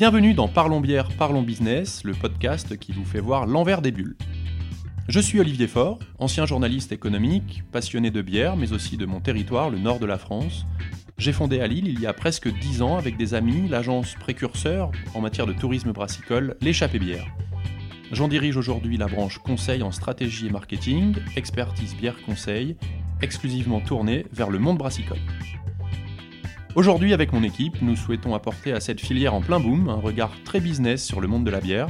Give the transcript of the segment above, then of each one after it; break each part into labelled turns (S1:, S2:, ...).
S1: Bienvenue dans Parlons bière, parlons business, le podcast qui vous fait voir l'envers des bulles. Je suis Olivier Faure, ancien journaliste économique, passionné de bière, mais aussi de mon territoire, le nord de la France. J'ai fondé à Lille il y a presque 10 ans avec des amis l'agence précurseur en matière de tourisme brassicole, l'échappée bière. J'en dirige aujourd'hui la branche conseil en stratégie et marketing, expertise bière conseil, exclusivement tournée vers le monde brassicole. Aujourd'hui, avec mon équipe, nous souhaitons apporter à cette filière en plein boom un regard très business sur le monde de la bière.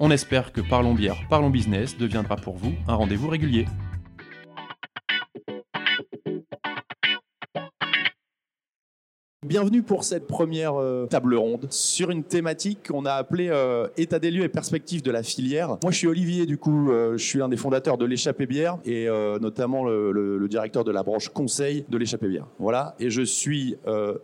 S1: On espère que Parlons Bière, Parlons Business deviendra pour vous un rendez-vous régulier. Bienvenue pour cette première euh, table ronde sur une thématique qu'on a appelée euh, État des lieux et perspectives de la filière. Moi, je suis Olivier, du coup, euh, je suis un des fondateurs de l'échappée bière et notamment le, directeur de la branche conseil de l'échappée bière. Voilà, et je suis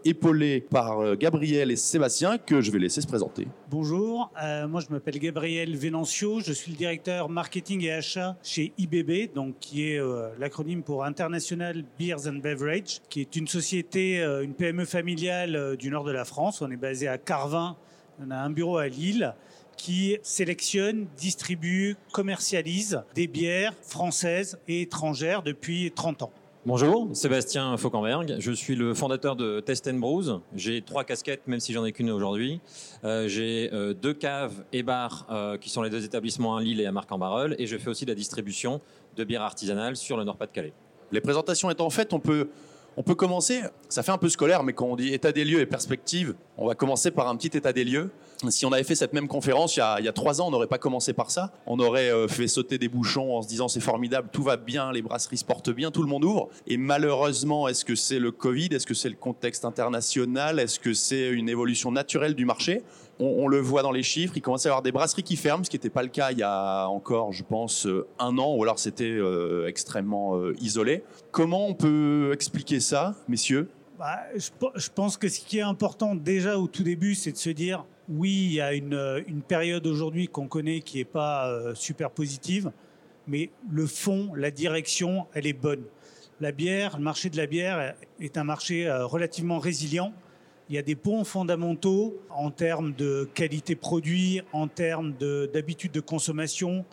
S1: épaulé par Gabriel et Sébastien que je vais laisser se présenter.
S2: Bonjour, moi je m'appelle Gabriel Venancio, je suis le directeur marketing et achat chez IBB, donc qui est l'acronyme pour International Beers and Beverage, qui est une société, une PME familiale familiale euh, du nord de la France. On est basé à Carvin. On a un bureau à Lille qui sélectionne, distribue, commercialise des bières françaises et étrangères depuis 30 ans.
S3: Bonjour, Sébastien Fauquemberg. Je suis le fondateur de Test Brews. J'ai trois casquettes, même si j'en ai qu'une aujourd'hui. Euh, j'ai euh, deux caves et bars qui sont les deux établissements à Lille et à Marc-en-Barœul. Et je fais aussi de la distribution de bières artisanales sur le Nord-Pas-de-Calais.
S1: Les présentations étant faites, on peut on peut commencer, ça fait un peu scolaire, mais quand on dit état des lieux et perspective, on va commencer par un petit état des lieux. Si on avait fait cette même conférence il y a, trois ans, on n'aurait pas commencé par ça. On aurait euh, fait sauter des bouchons en se disant c'est formidable, tout va bien, les brasseries se portent bien, tout le monde ouvre. Et malheureusement, est-ce que c'est le Covid? Est-ce que c'est le contexte international? Est-ce que c'est une évolution naturelle du marché? On, le voit dans les chiffres, il commence à y avoir des brasseries qui ferment, ce qui n'était pas le cas il y a encore, je pense, euh, un an, ou alors c'était euh, extrêmement isolé. Comment on peut expliquer ça, messieurs?
S2: Bah, je, pense que ce qui est important déjà au tout début, c'est de se dire, oui, il y a une, période aujourd'hui qu'on connaît qui n'est pas euh, super positive, mais le fond, la direction, elle est bonne. La bière, le marché de la bière est un marché euh, relativement résilient. Il y a des bons fondamentaux en termes de qualité produit, en termes d'habitude de, de consommation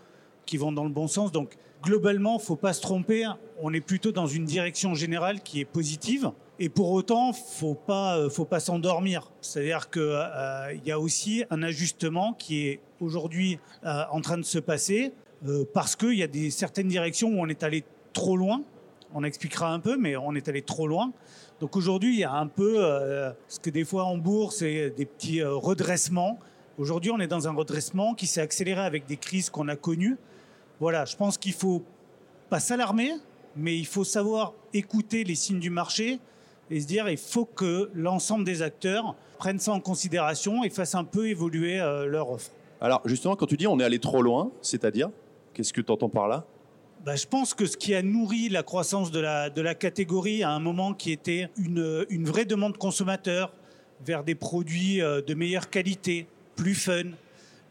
S2: qui vont dans le bon sens. Donc, globalement, faut pas se tromper. On est plutôt dans une direction générale qui est positive. Et pour autant, faut pas, euh, faut pas s'endormir. C'est-à-dire qu'il euh, y a aussi un ajustement qui est aujourd'hui euh, en train de se passer parce qu'il y a des certaines directions où on est allé trop loin. On expliquera un peu, mais on est allé trop loin. Donc aujourd'hui, il y a un peu ce que des fois en bourse, c'est des petits redressements. Aujourd'hui, on est dans un redressement qui s'est accéléré avec des crises qu'on a connues. Voilà, je pense qu'il faut pas s'alarmer, mais il faut savoir écouter les signes du marché et se dire il faut que l'ensemble des acteurs prennent ça en considération et fassent un peu évoluer euh, leur offre.
S1: Alors justement, quand tu dis on est allé trop loin, c'est-à-dire Qu'est-ce que tu entends par là?
S2: Bah, je pense que ce qui a nourri la croissance de la, de la catégorie à un moment qui était une, une vraie demande consommateur vers des produits euh, de meilleure qualité, plus fun,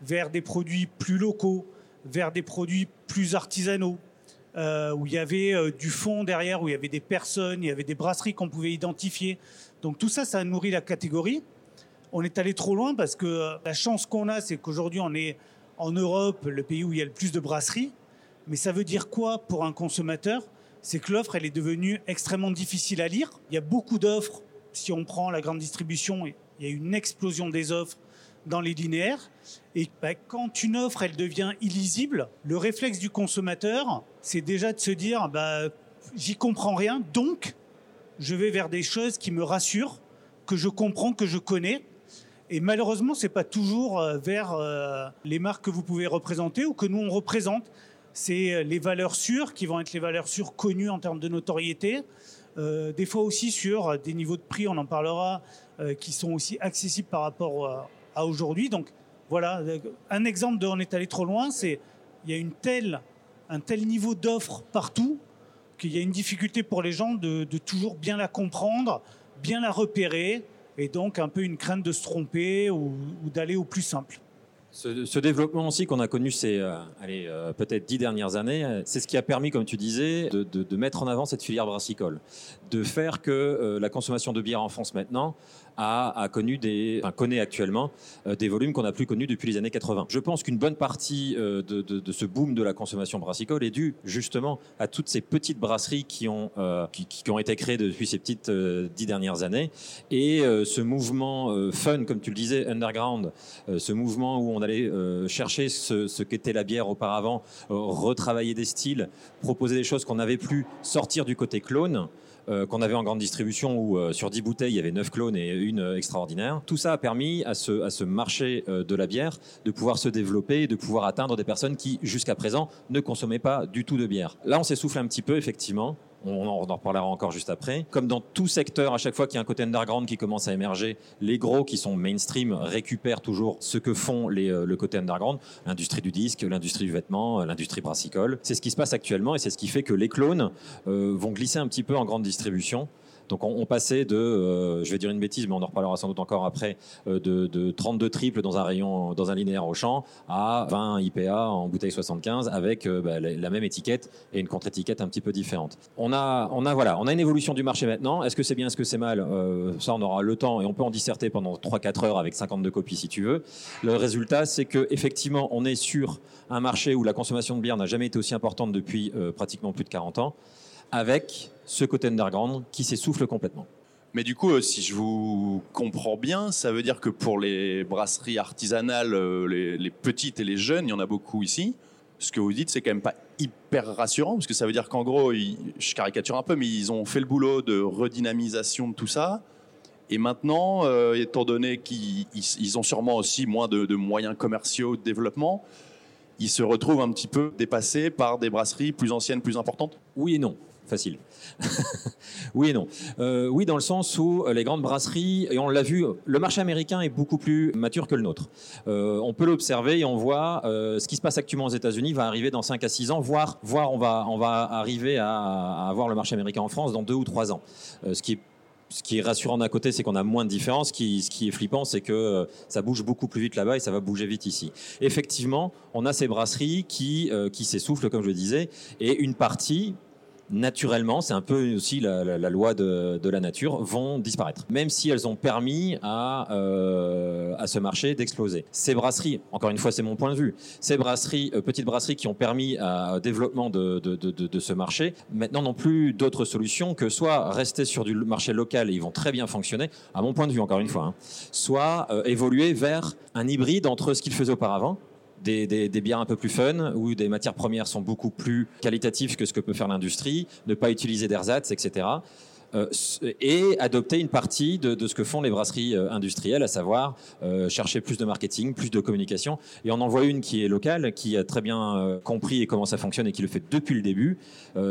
S2: vers des produits plus locaux, vers des produits plus artisanaux, euh, où il y avait euh, du fond derrière, où il y avait des personnes, il y avait des brasseries qu'on pouvait identifier. Donc tout ça, ça a nourri la catégorie. On est allé trop loin parce que euh, la chance qu'on a, c'est qu'aujourd'hui, on est en Europe, le pays où il y a le plus de brasseries. Mais ça veut dire quoi pour un consommateur? C'est que l'offre, elle est devenue extrêmement difficile à lire. Il y a beaucoup d'offres. Si on prend la grande distribution, il y a une explosion des offres dans les linéaires. Et bah, quand une offre, elle devient illisible, le réflexe du consommateur, c'est déjà de se dire, bah, j'y comprends rien, donc je vais vers des choses qui me rassurent, que je comprends, que je connais. Et malheureusement, c'est pas toujours euh, vers euh, les marques que vous pouvez représenter ou que nous on représente. C'est euh, les valeurs sûres qui vont être les valeurs sûres connues en termes de notoriété. des fois aussi sur des niveaux de prix, on en parlera, qui sont aussi accessibles par rapport à aujourd'hui. Donc voilà, un exemple de on est allé trop loin, c'est il y a une telle, un tel niveau d'offre partout qu'il y a une difficulté pour les gens de, toujours bien la comprendre, bien la repérer, et donc un peu une crainte de se tromper ou, d'aller au plus simple.
S3: Ce, développement aussi qu'on a connu ces euh, euh, peut-être dix dernières années, euh, c'est ce qui a permis, comme tu disais, de, mettre en avant cette filière brassicole, de faire que la consommation de bière en France maintenant a, connu des, connaît actuellement des volumes qu'on n'a plus connus depuis les années 80. Je pense qu'une bonne partie de, ce boom de la consommation brassicole est due justement à toutes ces petites brasseries qui ont, qui, ont été créées depuis ces petites dix dernières années et ce mouvement fun, comme tu le disais, underground, ce mouvement où on allait euh, chercher ce, qu'était la bière auparavant, euh, retravailler des styles, proposer des choses qu'on n'avait plus, sortir du côté clone. Euh, qu'on avait en grande distribution où sur 10 bouteilles il y avait 9 clones et une extraordinaire. Tout ça a permis à ce marché de la bière de pouvoir se développer et de pouvoir atteindre des personnes qui jusqu'à présent ne consommaient pas du tout de bière. Là on s'essouffle un petit peu effectivement on en reparlera encore juste après. Comme dans tout secteur, à chaque fois qu'il y a un côté underground qui commence à émerger, les gros qui sont mainstream récupèrent toujours ce que font les, euh, le côté underground, l'industrie du disque, l'industrie du vêtement, euh, l'industrie brassicole. C'est ce qui se passe actuellement et c'est ce qui fait que les clones euh, vont glisser un petit peu en grande distribution. Donc on, passait de, euh, je vais dire une bêtise, mais on en reparlera sans doute encore après, euh, de, 32 triples dans un rayon, dans un linéaire au champ, à 20 IPA en bouteille 75 avec euh, bah, la, même étiquette et une contre-étiquette un petit peu différente. On a, on a voilà, on a une évolution du marché maintenant. Est-ce que c'est bien, est-ce que c'est mal? Ça, on aura le temps et on peut en disserter pendant 3-4 heures avec 52 copies si tu veux. Le résultat, c'est que effectivement, on est sur un marché où la consommation de bière n'a jamais été aussi importante depuis pratiquement plus de 40 ans avec ce côté underground qui s'essouffle complètement.
S1: Mais du coup, euh, si je vous comprends bien, ça veut dire que pour les brasseries artisanales, euh, les, petites et les jeunes, il y en a beaucoup ici. Ce que vous dites, c'est quand même pas hyper rassurant, parce que ça veut dire qu'en gros, je caricature un peu, mais ils ont fait le boulot de redynamisation de tout ça. Et maintenant, euh, étant donné qu'ils ont sûrement aussi moins de, de, moyens commerciaux de développement, ils se retrouvent un petit peu dépassés par des brasseries plus anciennes, plus importantes
S3: Oui et non facile. oui et non. Euh, oui, dans le sens où euh, les grandes brasseries, et on l'a vu, le marché américain est beaucoup plus mature que le nôtre. Euh, on peut l'observer et on voit ce qui se passe actuellement aux États-Unis va arriver dans 5 à 6 ans, voire, voire on, va, on va arriver à, avoir le marché américain en France dans 2 ou 3 ans. ce qui est ce qui est rassurant d'un côté, c'est qu'on a moins de différences. Ce qui, est flippant, c'est que ça bouge beaucoup plus vite là-bas et ça va bouger vite ici. Effectivement, on a ces brasseries qui, qui s'essoufflent, comme je le disais, et une partie, naturellement, c'est un peu aussi la, loi de, la nature, vont disparaître. Même si elles ont permis à, euh, à ce marché d'exploser. Ces brasseries, encore une fois, c'est mon point de vue, ces brasseries, euh, petites brasseries qui ont permis au développement de, ce marché, maintenant n'ont plus d'autres solutions que soit rester sur du marché local et ils vont très bien fonctionner, à mon point de vue, encore une fois, hein, soit euh, évoluer vers un hybride entre ce qu'ils faisaient auparavant, des, bières un peu plus fun, où des matières premières sont beaucoup plus qualitatives que ce que peut faire l'industrie, ne pas utiliser d'ersatz, etc. Euh, et adopter une partie de, ce que font les brasseries euh, industrielles, à savoir euh, chercher plus de marketing, plus de communication. Et on en voit une qui est locale, qui a très bien compris comment ça fonctionne et qui le fait depuis le début.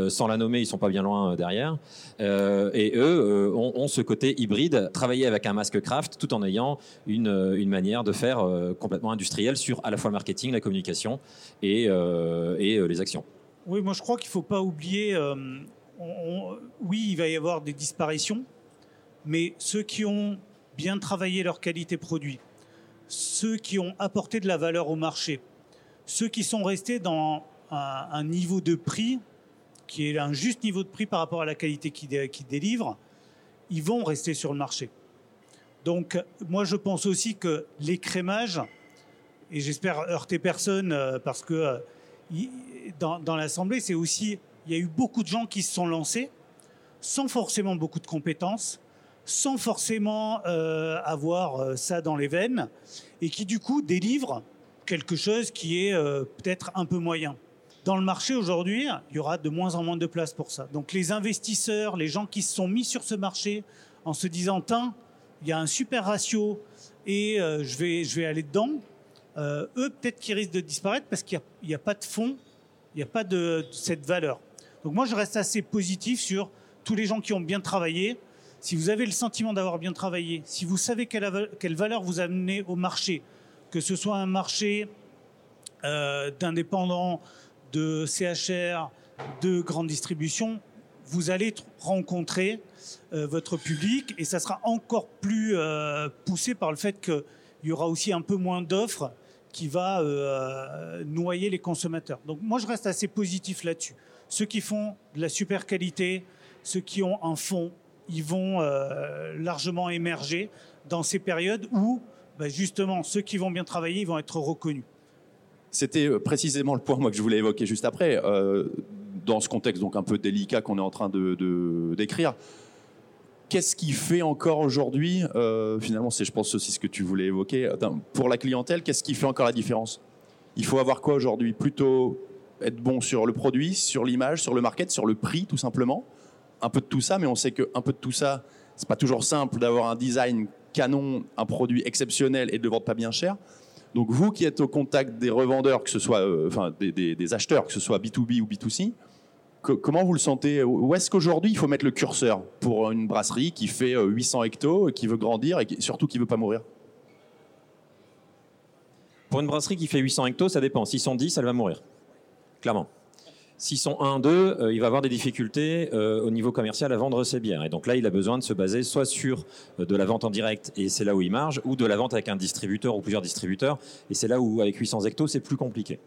S3: sans la nommer, ils sont pas bien loin derrière. et eux ont, ce côté hybride, travailler avec un masque craft tout en ayant une, manière de faire complètement industrielle sur à la fois le marketing, la communication et les actions.
S2: Oui, moi je crois qu'il ne faut pas oublier oui, il va y avoir des disparitions, mais ceux qui ont bien travaillé leur qualité produit, ceux qui ont apporté de la valeur au marché, ceux qui sont restés dans un, niveau de prix qui est un juste niveau de prix par rapport à la qualité qu'ils délivrent, ils vont rester sur le marché. Donc, moi, je pense aussi que l'écrémage, et j'espère heurter personne euh, parce que euh, dans l'Assemblée, c'est aussi il y a eu beaucoup de gens qui se sont lancés sans forcément beaucoup de compétences, sans forcément euh, avoir euh, ça dans les veines, et qui du coup délivrent quelque chose qui est euh, peut-être un peu moyen. Dans le marché aujourd'hui, il y aura de moins en moins de place pour ça. Donc les investisseurs, les gens qui se sont mis sur ce marché en se disant, tiens, il y a un super ratio et je, vais, je vais aller dedans, eux peut-être qu'ils risquent de disparaître parce qu'il n'y a, a, pas de fond, il n'y a pas de cette valeur. Donc moi, je reste assez positif sur tous les gens qui ont bien travaillé. Si vous avez le sentiment d'avoir bien travaillé, si vous savez quelle, valeur vous amenez au marché, que ce soit un marché euh, d'indépendants, de CHR, de grande distribution, vous allez rencontrer euh, votre public et ça sera encore plus euh, poussé par le fait qu'il y aura aussi un peu moins d'offres qui va noyer les consommateurs. Donc moi, je reste assez positif là-dessus. Ceux qui font de la super qualité, ceux qui ont un fond, ils vont largement émerger dans ces périodes où, bah, justement, ceux qui vont bien travailler, ils vont être reconnus.
S1: C'était euh, précisément le point que je voulais évoquer juste après, euh, dans ce contexte donc un peu délicat qu'on est en train de, décrire. Qu'est-ce qui fait encore aujourd'hui, euh, finalement, c'est je pense aussi ce que tu voulais évoquer, pour la clientèle, qu'est-ce qui fait encore la différence? Il faut avoir quoi aujourd'hui? Plutôt être bon sur le produit, sur l'image, sur le market, sur le prix, tout simplement. Un peu de tout ça, mais on sait qu'un peu de tout ça, c'est pas toujours simple d'avoir un design canon, un produit exceptionnel et de le vendre pas bien cher. Donc vous qui êtes au contact des revendeurs, que ce soit, euh, enfin des, acheteurs, que ce soit B2B ou B2C, comment vous le sentez? Où est-ce qu'aujourd'hui il faut mettre le curseur pour une brasserie qui fait 800 euh, hectos, qui veut grandir et surtout qui veut pas mourir?
S3: Pour une brasserie qui fait 800 hectos, ça dépend. S'ils sont 10, elle va mourir. Clairement. S'ils sont 1, 2, euh, il va avoir des difficultés euh, au niveau commercial à vendre ses bières. Et donc là, il a besoin de se baser soit sur euh, de la vente en direct, et c'est là où il marge, ou de la vente avec un distributeur ou plusieurs distributeurs, et c'est là où, avec 800 hectos, c'est plus compliqué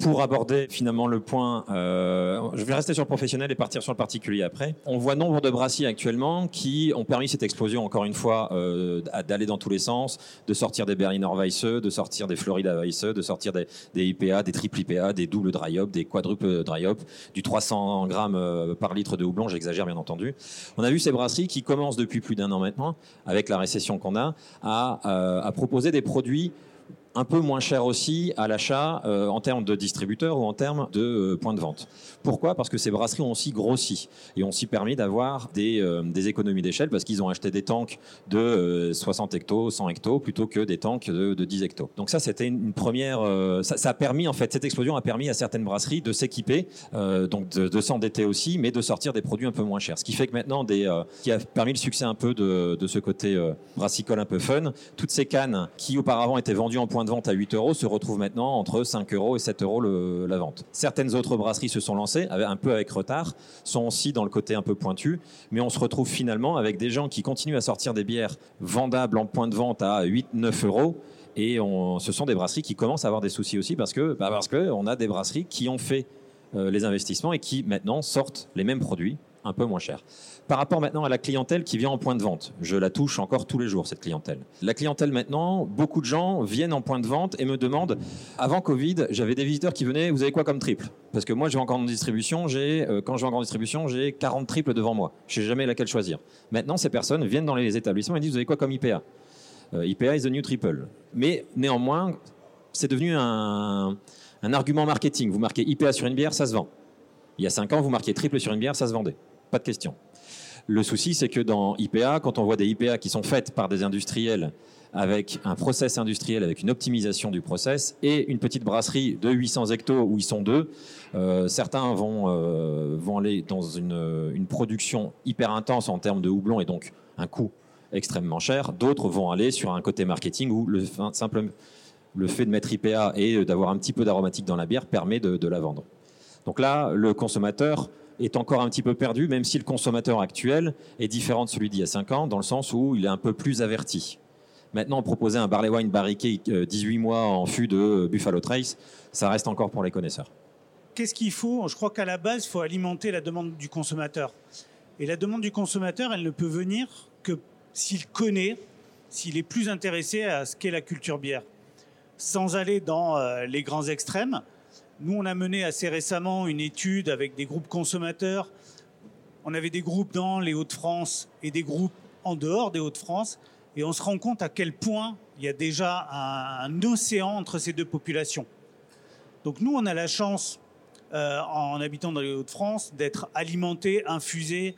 S3: pour aborder finalement le point, euh, je vais rester sur le professionnel et partir sur le particulier après. On voit nombre de brassiers actuellement qui ont permis cette explosion, encore une fois, euh, d'aller dans tous les sens, de sortir des Berliner Weisse, de sortir des Florida Weisse, de sortir des, IPA, des triple IPA, des doubles dry hop, des quadruples dry hop, du 300 grammes euh, par litre de houblon, j'exagère bien entendu. On a vu ces brasseries qui commencent depuis plus d'un an maintenant, avec la récession qu'on a, à, à proposer des produits un peu moins cher aussi à l'achat euh, en termes de distributeurs ou en termes de euh, points de vente. Pourquoi? Parce que ces brasseries ont aussi grossi et ont aussi permis d'avoir des, euh, économies d'échelle parce qu'ils ont acheté des tanks de 60 hectos, 100 hectos plutôt que des tanks de, de 10 hectos. Donc ça, c'était une première. Ça, a permis en fait cette explosion a permis à certaines brasseries de s'équiper, donc de, de s'endetter aussi, mais de sortir des produits un peu moins chers. Ce qui fait que maintenant, des, qui a permis le succès un peu de, ce côté brassicole un peu fun. Toutes ces cannes qui auparavant étaient vendues en de vente à 8 euros se retrouve maintenant entre 5 euros et 7 euros la vente. Certaines autres brasseries se sont lancées, un peu avec retard, sont aussi dans le côté un peu pointu, mais on se retrouve finalement avec des gens qui continuent à sortir des bières vendables en point de vente à 8-9 euros. Et ce sont des brasseries qui commencent à avoir des soucis aussi parce que bah a des brasseries qui ont fait euh, les investissements et qui maintenant sortent les mêmes produits un peu moins chers. Par rapport maintenant à la clientèle qui vient en point de vente, je la touche encore tous les jours, cette clientèle. La clientèle maintenant, beaucoup de gens viennent en point de vente et me demandent, avant Covid, j'avais des visiteurs qui venaient, vous avez quoi comme triple? Parce que moi, je vais en distribution, j'ai, euh, quand je vais en distribution, j'ai 40 triples devant moi. Je ne sais jamais laquelle choisir. Maintenant, ces personnes viennent dans les établissements et disent, vous avez quoi comme IPA euh, IPA is the new triple. Mais néanmoins, c'est devenu un, un argument marketing. Vous marquez IPA sur une bière, ça se vend. Il y a 5 ans, vous marquez triple sur une bière, ça se vendait. Pas de question. Le souci, c'est que dans IPA, quand on voit des IPA qui sont faites par des industriels avec un process industriel, avec une optimisation du process, et une petite brasserie de 800 hectos où ils sont deux, euh, certains vont, euh, vont aller dans une, une, production hyper intense en termes de houblon et donc un coût extrêmement cher. D'autres vont aller sur un côté marketing où le simple le fait de mettre IPA et d'avoir un petit peu d'aromatique dans la bière permet de, de la vendre. Donc là, le consommateur est encore un petit peu perdu, même si le consommateur actuel est différent de celui d'il y a 5 ans, dans le sens où il est un peu plus averti. Maintenant, proposer un barley wine barriqué 18 euh, mois en fût de euh, Buffalo Trace, ça reste encore pour les connaisseurs.
S2: Qu'est-ce qu'il faut? Je crois qu'à la base, il faut alimenter la demande du consommateur. Et la demande du consommateur, elle ne peut venir que s'il connaît, s'il est plus intéressé à ce qu'est la culture bière. Sans aller dans euh, les grands extrêmes, nous, on a mené assez récemment une étude avec des groupes consommateurs. On avait des groupes dans les Hauts-de-France et des groupes en dehors des Hauts-de-France. Et on se rend compte à quel point il y a déjà un, océan entre ces deux populations. Donc nous, on a la chance, euh, en habitant dans les Hauts-de-France, d'être alimentés, infusés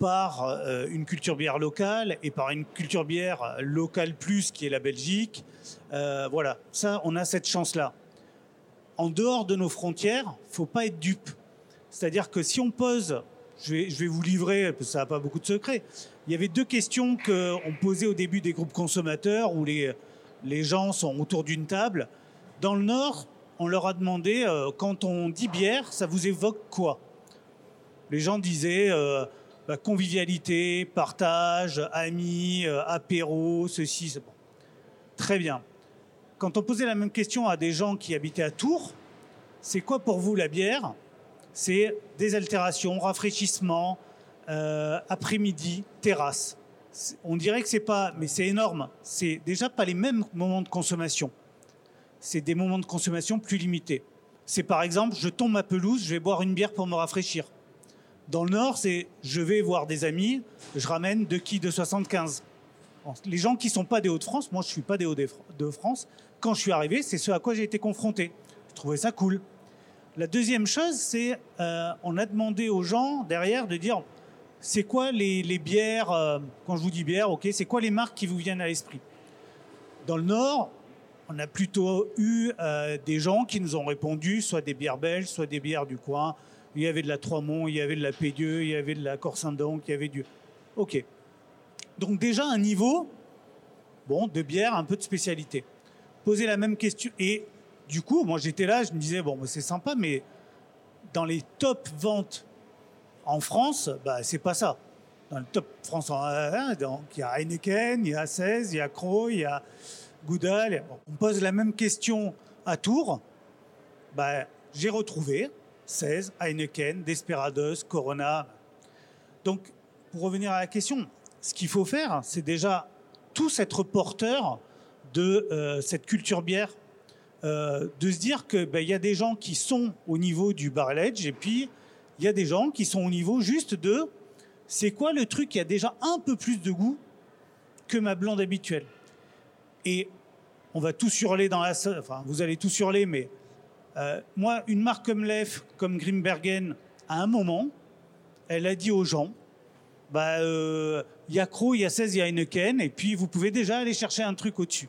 S2: par euh, une culture bière locale et par une culture bière locale plus qui est la Belgique. Euh, voilà, ça, on a cette chance-là en dehors de nos frontières, faut pas être dupe. C'est-à-dire que si on pose, je vais, vous livrer, ça n'a pas beaucoup de secrets, il y avait deux questions qu'on posait au début des groupes consommateurs où les, les gens sont autour d'une table. Dans le Nord, on leur a demandé, euh, quand on dit bière, ça vous évoque quoi? Les gens disaient euh, bah, convivialité, partage, amis, euh, apéro, ceci, c'est bon. Très bien quand on posait la même question à des gens qui habitaient à Tours, c'est quoi pour vous la bière? C'est désaltération, rafraîchissement, euh, après-midi, terrasse. On dirait que c'est pas, mais c'est énorme. C'est déjà pas les mêmes moments de consommation. C'est des moments de consommation plus limités. C'est par exemple, je tombe ma pelouse, je vais boire une bière pour me rafraîchir. Dans le Nord, c'est je vais voir des amis, je ramène deux quilles de 75. Les gens qui sont pas des Hauts-de-France, moi je suis pas des Hauts-de-France, quand je suis arrivé, c'est ce à quoi j'ai été confronté. Je trouvais ça cool. La deuxième chose, c'est euh, on a demandé aux gens derrière de dire c'est quoi les, bières, euh, quand je vous dis bière, ok, c'est quoi les marques qui vous viennent à l'esprit? Dans le Nord, on a plutôt eu euh, des gens qui nous ont répondu, soit des bières belges, soit des bières du coin. Il y avait de la Trois-Monts, il y avait de la Pédieu, il y avait de la Corse-Saint-Donc, il y avait du... Ok. Donc déjà un niveau, bon, de bière, un peu de spécialité. Poser la même question. Et du coup, moi j'étais là, je me disais, bon, c'est sympa, mais dans les top ventes en France, bah, c'est pas ça. Dans le top France, hein, donc, il y a Heineken, il y a 16, il y a Croix, il y a Goudal. On pose la même question à Tours. Bah, j'ai retrouvé 16, Heineken, Desperados, Corona. Donc, pour revenir à la question, ce qu'il faut faire, c'est déjà tous être porteurs de euh, cette culture bière, euh, de se dire qu'il bah, y a des gens qui sont au niveau du barrel edge et puis il y a des gens qui sont au niveau juste de c'est quoi le truc qui a déjà un peu plus de goût que ma blonde habituelle? Et on va tous hurler dans la enfin vous allez tous hurler, mais euh, moi, une marque comme Lef, comme Grimbergen, à un moment, elle a dit aux gens, bah, il y a Crow, il y a 16, il y a Heineken, et puis vous pouvez déjà aller chercher un truc au-dessus.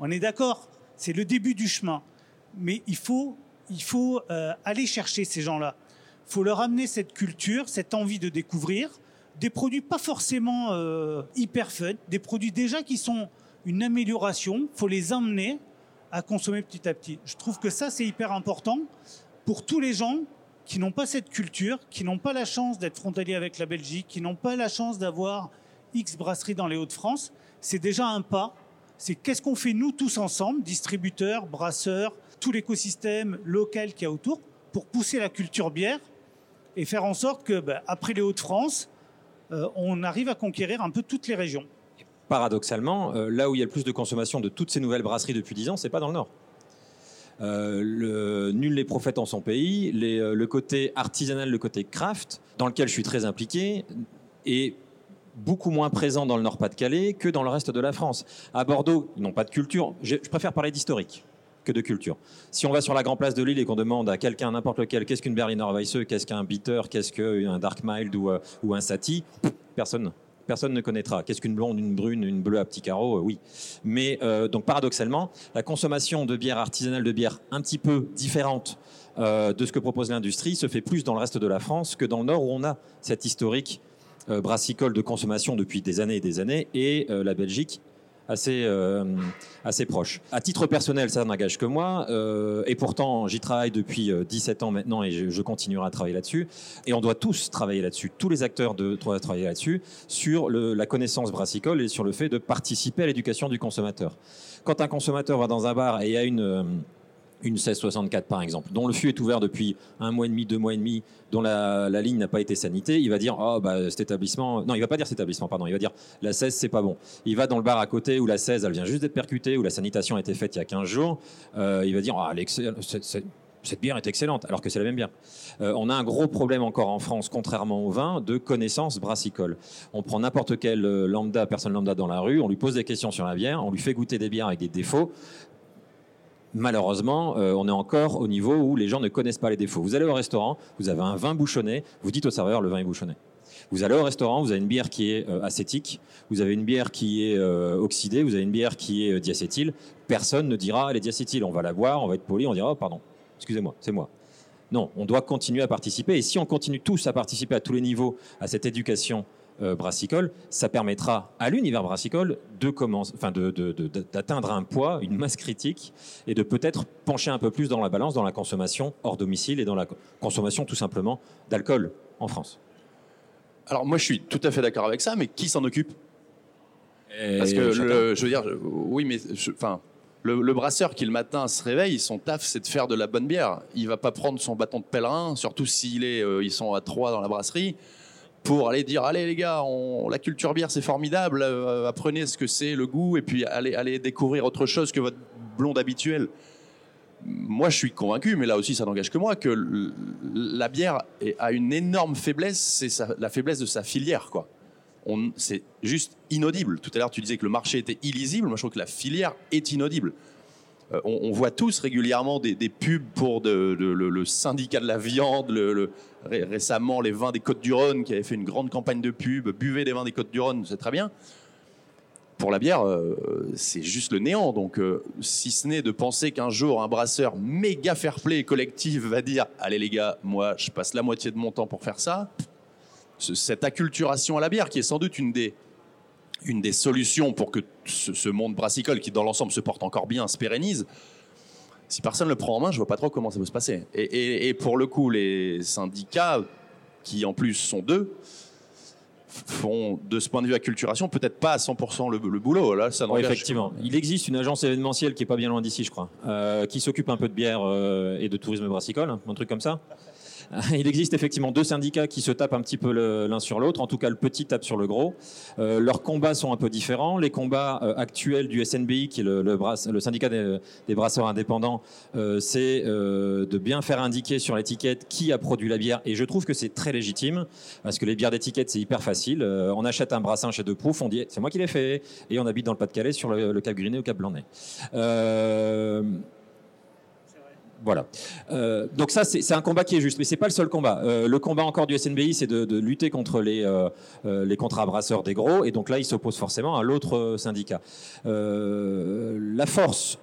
S2: On est d'accord, c'est le début du chemin. Mais il faut, il faut euh, aller chercher ces gens-là faut leur amener cette culture, cette envie de découvrir des produits pas forcément euh, hyper fun, des produits déjà qui sont une amélioration. Faut les emmener à consommer petit à petit. Je trouve que ça c'est hyper important pour tous les gens qui n'ont pas cette culture, qui n'ont pas la chance d'être frontaliers avec la Belgique, qui n'ont pas la chance d'avoir X brasseries dans les Hauts-de-France. C'est déjà un pas. C'est qu'est-ce qu'on fait nous tous ensemble, distributeurs, brasseurs, tout l'écosystème local qu'il y a autour, pour pousser la culture bière et faire en sorte que, bah, après les Hauts-de-France, euh, on arrive à conquérir un peu toutes les régions.
S3: Paradoxalement, euh, là où il y a le plus de consommation de toutes ces nouvelles brasseries depuis 10 ans, c'est pas dans le Nord. Euh, nul n'est prophète en son pays. le côté artisanal, le côté craft, dans lequel je suis très impliqué, est beaucoup moins présent dans le Nord-Pas-de-Calais que dans le reste de la France. À Bordeaux, ils n'ont pas de culture. je préfère parler d'historique de culture. Si on va sur la Grand Place de Lille et qu'on demande à quelqu'un, n'importe lequel, qu'est-ce qu'une Berliner Weisse, qu'est-ce qu'un Bitter, qu'est-ce qu'un Dark Mild ou, euh, un Sati, personne personne ne connaîtra. Qu'est-ce qu'une blonde, une brune, une bleue à petits carreaux euh, Oui. Mais euh, donc paradoxalement, la consommation de bière artisanale, de bière un petit peu différente de ce que propose l'industrie, se fait plus dans le reste de la France que dans le Nord où on a cette historique brassicole de consommation depuis des années et des années, et la Belgique assez, euh, assez proche. À titre personnel, ça n'engage que moi, euh, et pourtant j'y travaille depuis 17 euh, ans maintenant et je, continuerai à travailler là-dessus. Et on doit tous travailler là-dessus, tous les acteurs doivent travailler là-dessus, sur la connaissance brassicole et sur le fait de participer à l'éducation du consommateur. Quand un consommateur va dans un bar et a une une 1664 par exemple, dont le fût est ouvert depuis un mois et demi, deux mois et demi, dont la, ligne n'a pas été sanitée, il va dire oh bah cet établissement, non il va pas dire cet établissement pardon, il va dire la 16 c'est pas bon. Il va dans le bar à côté où la 16 elle vient juste d'être percutée, où la sanitation a été faite il y a 15 jours, euh, il va dire oh, cette, bière est excellente, alors que c'est la même bière. Euh, on a un gros problème encore en France, contrairement au vin, de connaissance brassicole. On prend n'importe quel euh, lambda, personne lambda dans la rue, on lui pose des questions sur la bière, on lui fait goûter des bières avec des défauts malheureusement, euh, on est encore au niveau où les gens ne connaissent pas les défauts. Vous allez au restaurant, vous avez un vin bouchonné, vous dites au serveur le vin est bouchonné. Vous allez au restaurant, vous avez une bière qui est euh, acétique, vous avez une bière qui est euh, oxydée, vous avez une bière qui est diacétyle. Personne ne dira elle est diacétyle. On va la boire, on va être poli, on dira oh, pardon, excusez-moi, c'est moi. Non, on doit continuer à participer. Et si on continue tous à participer à tous les niveaux à cette éducation euh, brassicole, ça permettra à l'univers brassicole de commencer, enfin d'atteindre un poids, une masse critique, et de peut-être pencher un peu plus dans la balance, dans la consommation hors domicile et dans la consommation tout simplement d'alcool en France.
S1: Alors moi je suis tout à fait d'accord avec ça, mais qui s'en occupe? Parce que je veux dire, oui, mais enfin,
S4: Le, brasseur qui le matin se réveille, son taf, c'est de faire de la bonne bière. Il va pas prendre son bâton de pèlerin, surtout s'il est, euh, ils sont à trois dans la brasserie, pour aller dire allez les gars, la culture bière c'est formidable, euh, apprenez ce que c'est le goût et puis allez, découvrir autre chose que votre blonde habituelle. Moi, je suis convaincu, mais là aussi, ça n'engage que moi, que la bière a une énorme faiblesse, c'est la faiblesse de sa filière, quoi c'est juste inaudible. Tout à l'heure, tu disais que le marché était illisible. Moi, je trouve que la filière est inaudible. Euh, on, voit tous régulièrement des, pubs pour le, syndicat de la viande, récemment les vins des Côtes-du-Rhône qui avait fait une grande campagne de pub. Buvez des vins des Côtes-du-Rhône, c'est très bien. Pour la bière, euh, c'est juste le néant. Donc, euh, si ce n'est de penser qu'un jour un brasseur méga fair-play collectif va dire Allez les gars, moi je passe la moitié de mon temps pour faire ça, cette acculturation à la bière, qui est sans doute une des, une des solutions pour que ce, monde brassicole, qui dans l'ensemble se porte encore bien, se pérennise. Si personne ne le prend en main, je vois pas trop comment ça peut se passer. Et, pour le coup, les syndicats, qui en plus sont deux, font de ce point de vue acculturation peut-être pas à 100% le, boulot. Là,
S3: effectivement. Il existe une agence événementielle qui est pas bien loin d'ici, je crois, euh, qui s'occupe un peu de bière euh, et de tourisme brassicole, un truc comme ça. il existe effectivement deux syndicats qui se tapent un petit peu l'un sur l'autre. En tout cas, le petit tape sur le gros. Euh, leurs combats sont un peu différents. Les combats euh, actuels du SNBI, qui est le, le, syndicat des, brasseurs indépendants, euh, c'est de bien faire indiquer sur l'étiquette qui a produit la bière. Et je trouve que c'est très légitime, parce que les bières d'étiquette, c'est hyper facile. on achète un brassin chez De Proof, on dit c'est moi qui l'ai fait, et on habite dans le Pas-de-Calais sur le, Cap Griné ou Cap Blanc. Voilà. Euh, donc ça, c'est un combat qui est juste, mais c'est pas le seul combat. Euh, le combat encore du SNBI, c'est de, lutter contre les, euh, les contrats brasseurs des gros, et donc là, il s'oppose forcément à l'autre syndicat. la force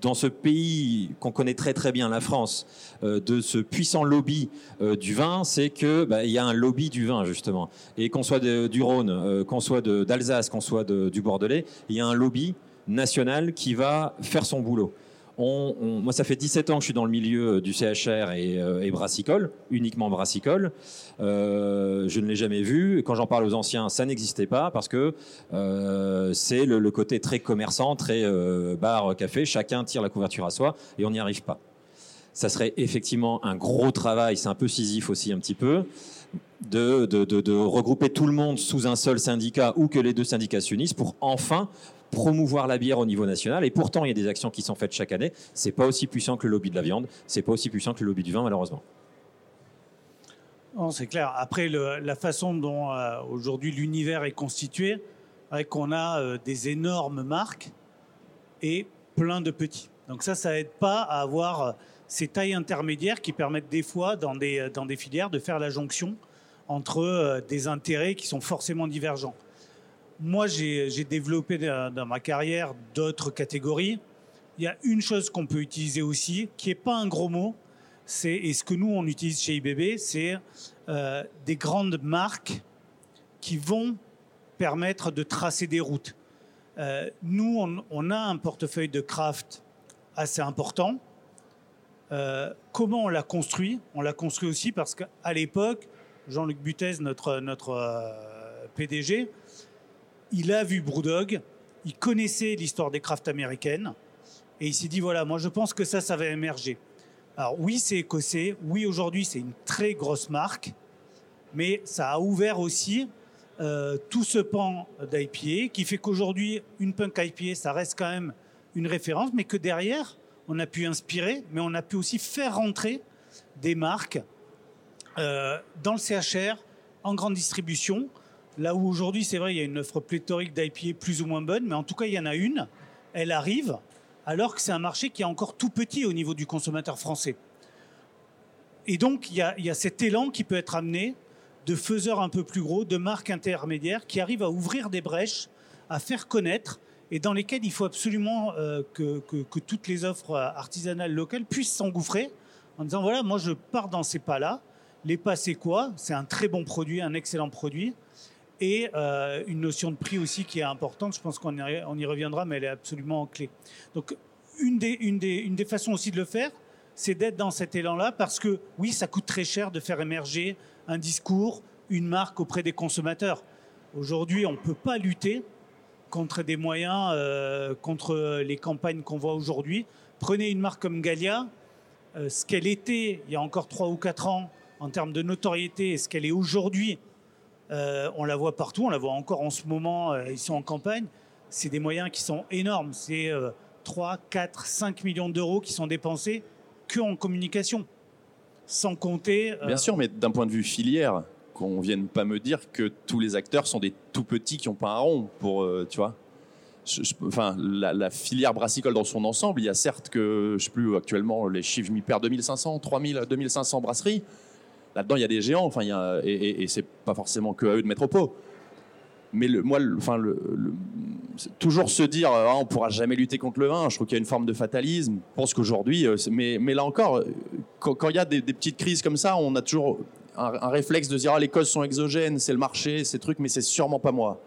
S3: dans ce pays qu'on connaît très très bien, la France, de ce puissant lobby du vin, c'est que bah, il y a un lobby du vin justement, et qu'on soit du Rhône, qu'on soit d'Alsace, qu'on soit du Bordelais, il y a un lobby national qui va faire son boulot moi, ça fait 17 ans que je suis dans le milieu du CHR euh, et, brassicole, uniquement brassicole. Euh, je ne l'ai jamais vu. Quand j'en parle aux anciens, ça n'existait pas parce que euh, c'est le, côté très commerçant, très bar, café. Chacun tire la couverture à soi et on n'y arrive pas. Ça serait effectivement un gros travail. C'est un peu sisif aussi, un petit peu. De, de, regrouper tout le monde sous un seul syndicat ou que les deux syndicats s'unissent pour enfin promouvoir la bière au niveau national. Et pourtant, il y a des actions qui sont faites chaque année. C'est pas aussi puissant que le lobby de la viande. C'est pas aussi puissant que le lobby du vin, malheureusement.
S2: C'est clair. Après, la façon dont euh, aujourd'hui l'univers est constitué, avec qu'on a euh, des énormes marques et plein de petits. Donc ça, ça aide pas à avoir euh, ces tailles intermédiaires qui permettent des fois, dans des filières, de faire la jonction entre des intérêts qui sont forcément divergents. Moi, j'ai développé dans ma carrière d'autres catégories. Il y a une chose qu'on peut utiliser aussi, qui n'est pas un gros mot, c'est et ce que nous on utilise chez IBB, c'est euh, des grandes marques qui vont permettre de tracer des routes. Euh, nous, on, a un portefeuille de craft assez important. Euh, comment on l'a construit? On l'a construit aussi parce qu'à l'époque, Jean-Luc Butez, notre, notre PDG, il a vu Brewdog, il connaissait l'histoire des crafts américaines, et il s'est dit voilà, moi je pense que ça, ça va émerger. Alors oui, c'est écossais, oui, aujourd'hui c'est une très grosse marque, mais ça a ouvert aussi euh, tout ce pan d'IPA qui fait qu'aujourd'hui, une punk IPA, ça reste quand même une référence, mais que derrière, on a pu inspirer, mais on a pu aussi faire rentrer des marques euh, dans le CHR, en grande distribution, Là où aujourd'hui, c'est vrai, il y a une offre pléthorique d'IPA plus ou moins bonne, mais en tout cas, il y en a une. Elle arrive, alors que c'est un marché qui est encore tout petit au niveau du consommateur français. Et donc, il y a, cet élan qui peut être amené de faiseurs un peu plus gros, de marques intermédiaires qui arrivent à ouvrir des brèches, à faire connaître, et dans lesquelles il faut absolument euh, que, que, toutes les offres artisanales locales puissent s'engouffrer en disant voilà, moi je pars dans ces pas-là. Les pas, c'est quoi? C'est un très bon produit, un excellent produit et euh, une notion de prix aussi qui est importante. Je pense qu'on y, reviendra, mais elle est absolument clé. Donc, une des, façons aussi de le faire, c'est d'être dans cet élan-là, parce que oui, ça coûte très cher de faire émerger un discours, une marque auprès des consommateurs. Aujourd'hui, on ne peut pas lutter contre des moyens, euh, contre les campagnes qu'on voit aujourd'hui. Prenez une marque comme Gallia, euh, ce qu'elle était il y a encore 3 ou 4 ans en termes de notoriété et ce qu'elle est aujourd'hui, euh, on la voit partout, on la voit encore en ce moment, ils sont en campagne. C'est des moyens qui sont énormes. C'est 3, 4, 5 millions d'euros qui sont dépensés que en communication. Sans compter.
S4: Bien sûr, mais d'un point de vue filière, qu'on vienne pas me dire que tous les acteurs sont des tout petits qui ont pas un rond pour, euh, tu vois. enfin, la, filière brassicole dans son ensemble, il y a certes que, je sais plus actuellement, les chiffres, je m'y perds, 2500, 3000, 2500 brasseries. Là-dedans, il y a des géants, enfin, il y a, et, et, c'est pas forcément que à eux de mettre au pot. Mais moi, enfin, toujours se dire, ah, on pourra jamais lutter contre le vin, je trouve qu'il y a une forme de fatalisme. Je pense qu'aujourd'hui, euh, mais, là encore, quand, il y a des, petites crises comme ça, on a toujours un, réflexe de dire ah, les causes sont exogènes, c'est le marché, ces trucs, mais c'est sûrement pas moi.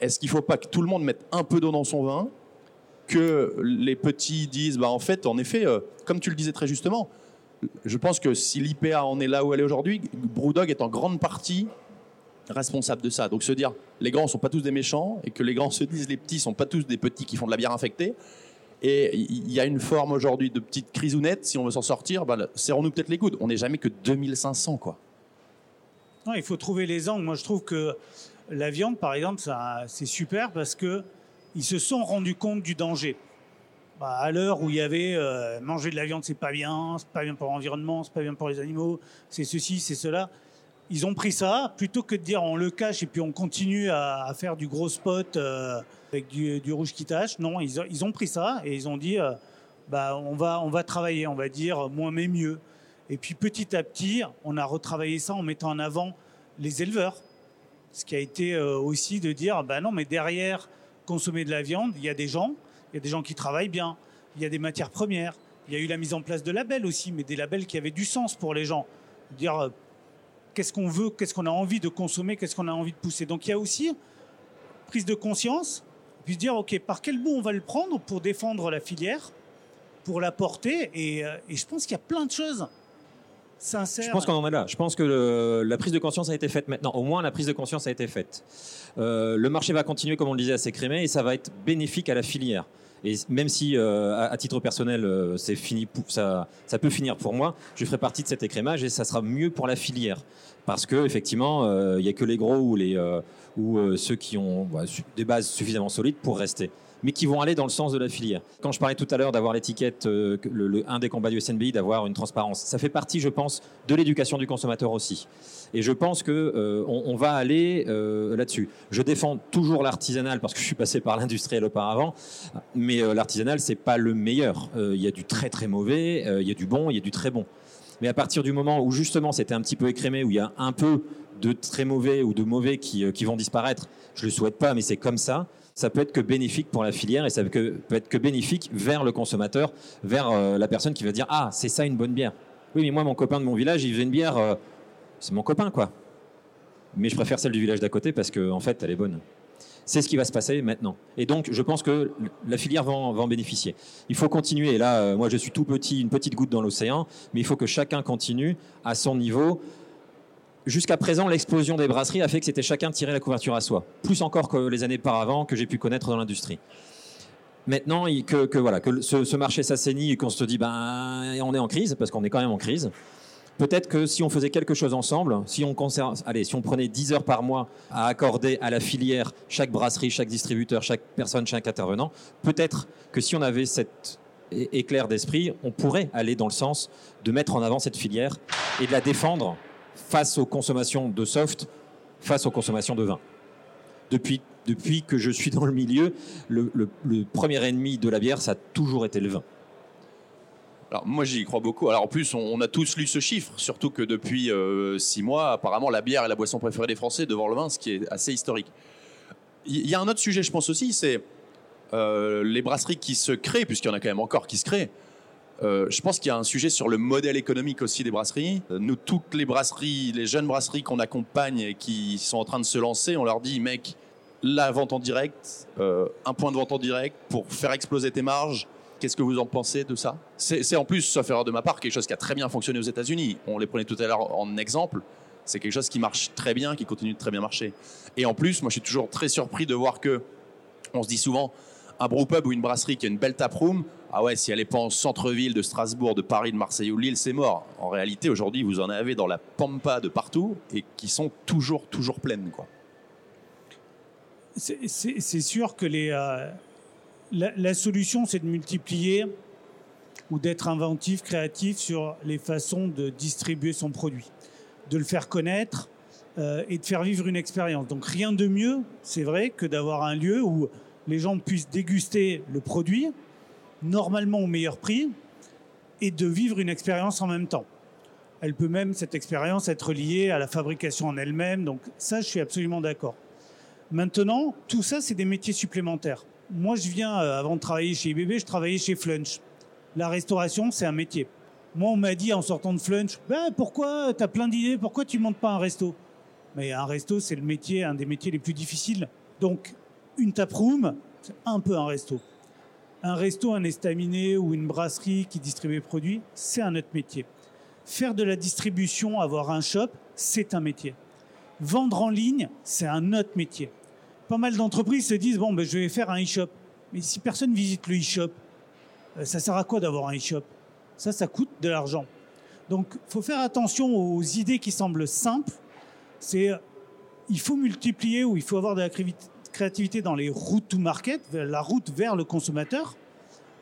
S4: Est-ce qu'il ne faut pas que tout le monde mette un peu d'eau dans son vin Que les petits disent bah, en fait, en effet, euh, comme tu le disais très justement, je pense que si l'IPA en est là où elle est aujourd'hui, Brewdog est en grande partie responsable de ça. Donc se dire les grands sont pas tous des méchants et que les grands se disent les petits sont pas tous des petits qui font de la bière infectée. Et il y a une forme aujourd'hui de petite crisounette, si on veut s'en sortir, bah, serrons-nous peut-être les coudes. On n'est jamais que 2500, quoi
S2: il faut trouver les angles. Moi, je trouve que la viande, par exemple, c'est super parce que ils se sont rendus compte du danger. Bah, à l'heure où il y avait euh, manger de la viande, c'est pas bien, c'est pas bien pour l'environnement, c'est pas bien pour les animaux, c'est ceci, c'est cela. Ils ont pris ça plutôt que de dire on le cache et puis on continue à, faire du gros spot euh, avec du, rouge qui tâche. Non, ils, ont pris ça et ils ont dit euh, bah on va on va travailler, on va dire moins mais mieux. Et puis petit à petit, on a retravaillé ça en mettant en avant les éleveurs. Ce qui a été aussi de dire, bah non, mais derrière consommer de la viande, il y a des gens, y a des gens qui travaillent bien, il y a des matières premières, il y a eu la mise en place de labels aussi, mais des labels qui avaient du sens pour les gens. Dire euh, qu'est-ce qu'on veut, qu'est-ce qu'on a envie de consommer, qu'est-ce qu'on a envie de pousser. Donc il y a aussi prise de conscience, puis dire, OK, par quel bout on va le prendre pour défendre la filière, pour la porter, et, euh, et je pense qu'il y a plein de choses
S3: je pense qu'on en est là. Je pense que la prise de conscience a été faite maintenant. Au moins, la prise de conscience a été faite. Euh, le marché va continuer, comme on le disait, à s'écrémer et ça va être bénéfique à la filière. Et même si, euh, à, titre personnel, euh, c'est fini, ça, ça peut finir pour moi, je ferai partie de cet écrémage et ça sera mieux pour la filière. Parce que effectivement, il n'y a que les gros ou, les, ou ceux qui ont bah, des bases suffisamment solides pour rester mais qui vont aller dans le sens de la filière. Quand je parlais tout à l'heure d'avoir l'étiquette, euh, le, un des combats du SNBI, d'avoir une transparence, ça fait partie, je pense, de l'éducation du consommateur aussi. Et je pense que euh, on, va aller euh, là-dessus. Je défends toujours l'artisanal parce que je suis passé par l'industriel auparavant, mais l'artisanal c'est pas le meilleur. Il y a du très très mauvais, il y a du bon, il y a du très bon. Mais à partir du moment où justement c'était un petit peu écrémé, où il y a un peu de très mauvais ou de mauvais qui, qui vont disparaître, je le souhaite pas, mais c'est comme ça ça peut être que bénéfique pour la filière et ça peut, être que bénéfique vers le consommateur, vers euh, la personne qui va dire ah c'est ça une bonne bière. Oui mais moi mon copain de mon village il faisait une bière, euh, c'est mon copain quoi. Mais je préfère celle du village d'à côté parce qu'en en fait elle est bonne. C'est ce qui va se passer maintenant. Et donc, je pense que la filière va en, va en bénéficier. Il faut continuer. Et là, euh, moi, je suis tout petit, une petite goutte dans l'océan, mais il faut que chacun continue à son niveau Jusqu'à présent, l'explosion des brasseries a fait que c'était chacun tirer la couverture à soi, plus encore que les années auparavant que j'ai pu connaître dans l'industrie. Maintenant, que, voilà, que ce, marché s'assainit et qu'on se dit, ben, on est en crise, parce qu'on est quand même en crise. Peut-être que si on faisait quelque chose ensemble, si on, allez, si on prenait 10 heures par mois à accorder à la filière, chaque brasserie, chaque distributeur, chaque personne, chaque intervenant, peut-être que si on avait cet éclair d'esprit, on pourrait aller dans le sens de mettre en avant cette filière et de la défendre face aux consommations de soft, face aux consommations de vin. Depuis, depuis que je suis dans le milieu, le, premier ennemi de la bière, ça a toujours été le vin.
S4: Alors moi j'y crois beaucoup. Alors en plus on, a tous lu ce chiffre, surtout que depuis euh, six mois, apparemment la bière est la boisson préférée des Français devant le vin, ce qui est assez historique. Il y a un autre sujet, je pense aussi, c'est euh, les brasseries qui se créent, puisqu'il y en a quand même encore qui se créent. Euh, je pense qu'il y a un sujet sur le modèle économique aussi des brasseries. Nous, toutes les brasseries, les jeunes brasseries qu'on accompagne et qui sont en train de se lancer, on leur dit, mec, la vente en direct, euh, un point de vente en direct pour faire exploser tes marges. Qu'est-ce que vous en pensez de ça? C'est en plus, sauf erreur de ma part, quelque chose qui a très bien fonctionné aux États-Unis. On les prenait tout à l'heure en exemple. C'est quelque chose qui marche très bien, qui continue de très bien marcher. Et en plus, moi, je suis toujours très surpris de voir que On se dit souvent, un brewpub ou une brasserie qui a une belle taproom, ah ouais, si elle n'est pas en centre-ville de Strasbourg, de Paris, de Marseille ou Lille, c'est mort. En réalité, aujourd'hui, vous en avez dans la pampa de partout et qui sont toujours, toujours pleines. Quoi.
S2: C'est sûr que euh, la, solution, c'est de multiplier ou d'être inventif, créatif sur les façons de distribuer son produit, de le faire connaître euh, et de faire vivre une expérience. Donc rien de mieux, c'est vrai, que d'avoir un lieu où les gens puissent déguster le produit, normalement au meilleur prix, et de vivre une expérience en même temps. Elle peut même, cette expérience, être liée à la fabrication en elle-même. Donc ça, je suis absolument d'accord. Maintenant, tout ça, c'est des métiers supplémentaires. Moi, je viens, euh, avant de travailler chez IBB, je travaillais chez Flunch. La restauration, c'est un métier. Moi, on m'a dit en sortant de Flunch, ben, pourquoi, tu as plein d'idées, pourquoi tu montes pas un resto? Mais un resto, c'est le métier, un des métiers les plus difficiles. Donc, une taproom, c'est un peu un resto. Un resto, un estaminet ou une brasserie qui distribue des produits, c'est un autre métier. Faire de la distribution, avoir un shop, c'est un métier. Vendre en ligne, c'est un autre métier. Pas mal d'entreprises se disent bon, ben, je vais faire un e-shop. Mais si personne visite le e-shop, euh, ça sert à quoi d'avoir un e-shop? Ça, ça coûte de l'argent. Donc, il faut faire attention aux idées qui semblent simples. C'est il faut multiplier ou il faut avoir de la créativité dans les routes to market, la route vers le consommateur.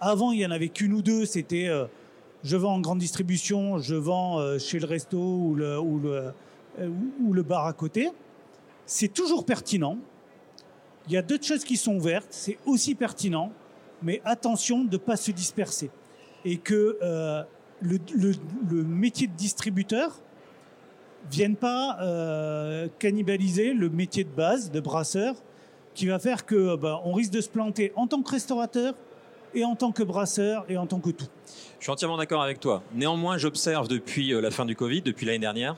S2: Avant, il y en avait qu'une ou deux. C'était euh, je vends en grande distribution, je vends euh, chez le resto ou le, euh, ou le bar à côté. C'est toujours pertinent. Il y a d'autres choses qui sont ouvertes, c'est aussi pertinent, mais attention de ne pas se disperser. Et que le, le, métier de distributeur vienne pas cannibaliser le métier de base de brasseur, qui va faire que bah, on risque de se planter en tant que restaurateur et en tant que brasseur et en tant que tout.
S3: Je suis entièrement d'accord avec toi. Néanmoins, j'observe depuis la fin du Covid, depuis l'année dernière,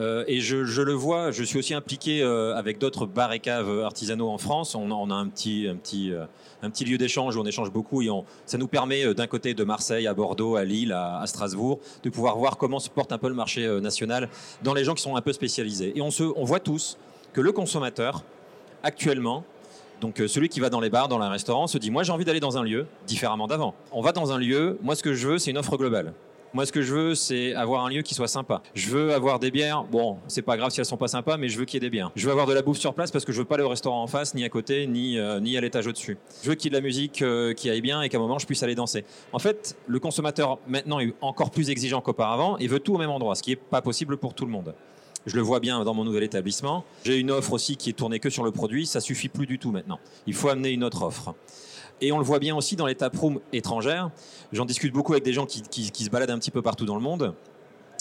S3: euh, et je, le vois, je suis aussi impliqué euh, avec d'autres bars et caves artisanaux en France. On, a un petit, un petit, euh, un petit lieu d'échange où on échange beaucoup et ça nous permet d'un côté de Marseille à Bordeaux, à Lille, à, Strasbourg, de pouvoir voir comment se porte un peu le marché national dans les gens qui sont un peu spécialisés. Et on, se, on voit tous que le consommateur, actuellement, donc celui qui va dans les bars, dans les restaurants, se dit moi j'ai envie d'aller dans un lieu différemment d'avant. On va dans un lieu, moi ce que je veux c'est une offre globale. Moi, ce que je veux, c'est avoir un lieu qui soit sympa. Je veux avoir des bières. Bon, c'est pas grave si elles sont pas sympas, mais je veux qu'il y ait des bières. Je veux avoir de la bouffe sur place parce que je veux pas au restaurant en face, ni à côté, ni, euh, ni à l'étage au-dessus. Je veux qu'il y ait de la musique euh, qui aille bien et qu'à un moment je puisse aller danser. En fait, le consommateur maintenant est encore plus exigeant qu'auparavant et veut tout au même endroit, ce qui est pas possible pour tout le monde. Je le vois bien dans mon nouvel établissement. J'ai une offre aussi qui est tournée que sur le produit. Ça suffit plus du tout maintenant. Il faut amener une autre offre. Et on le voit bien aussi dans les taprooms étrangères. J'en discute beaucoup avec des gens qui, se baladent un petit peu partout dans le monde.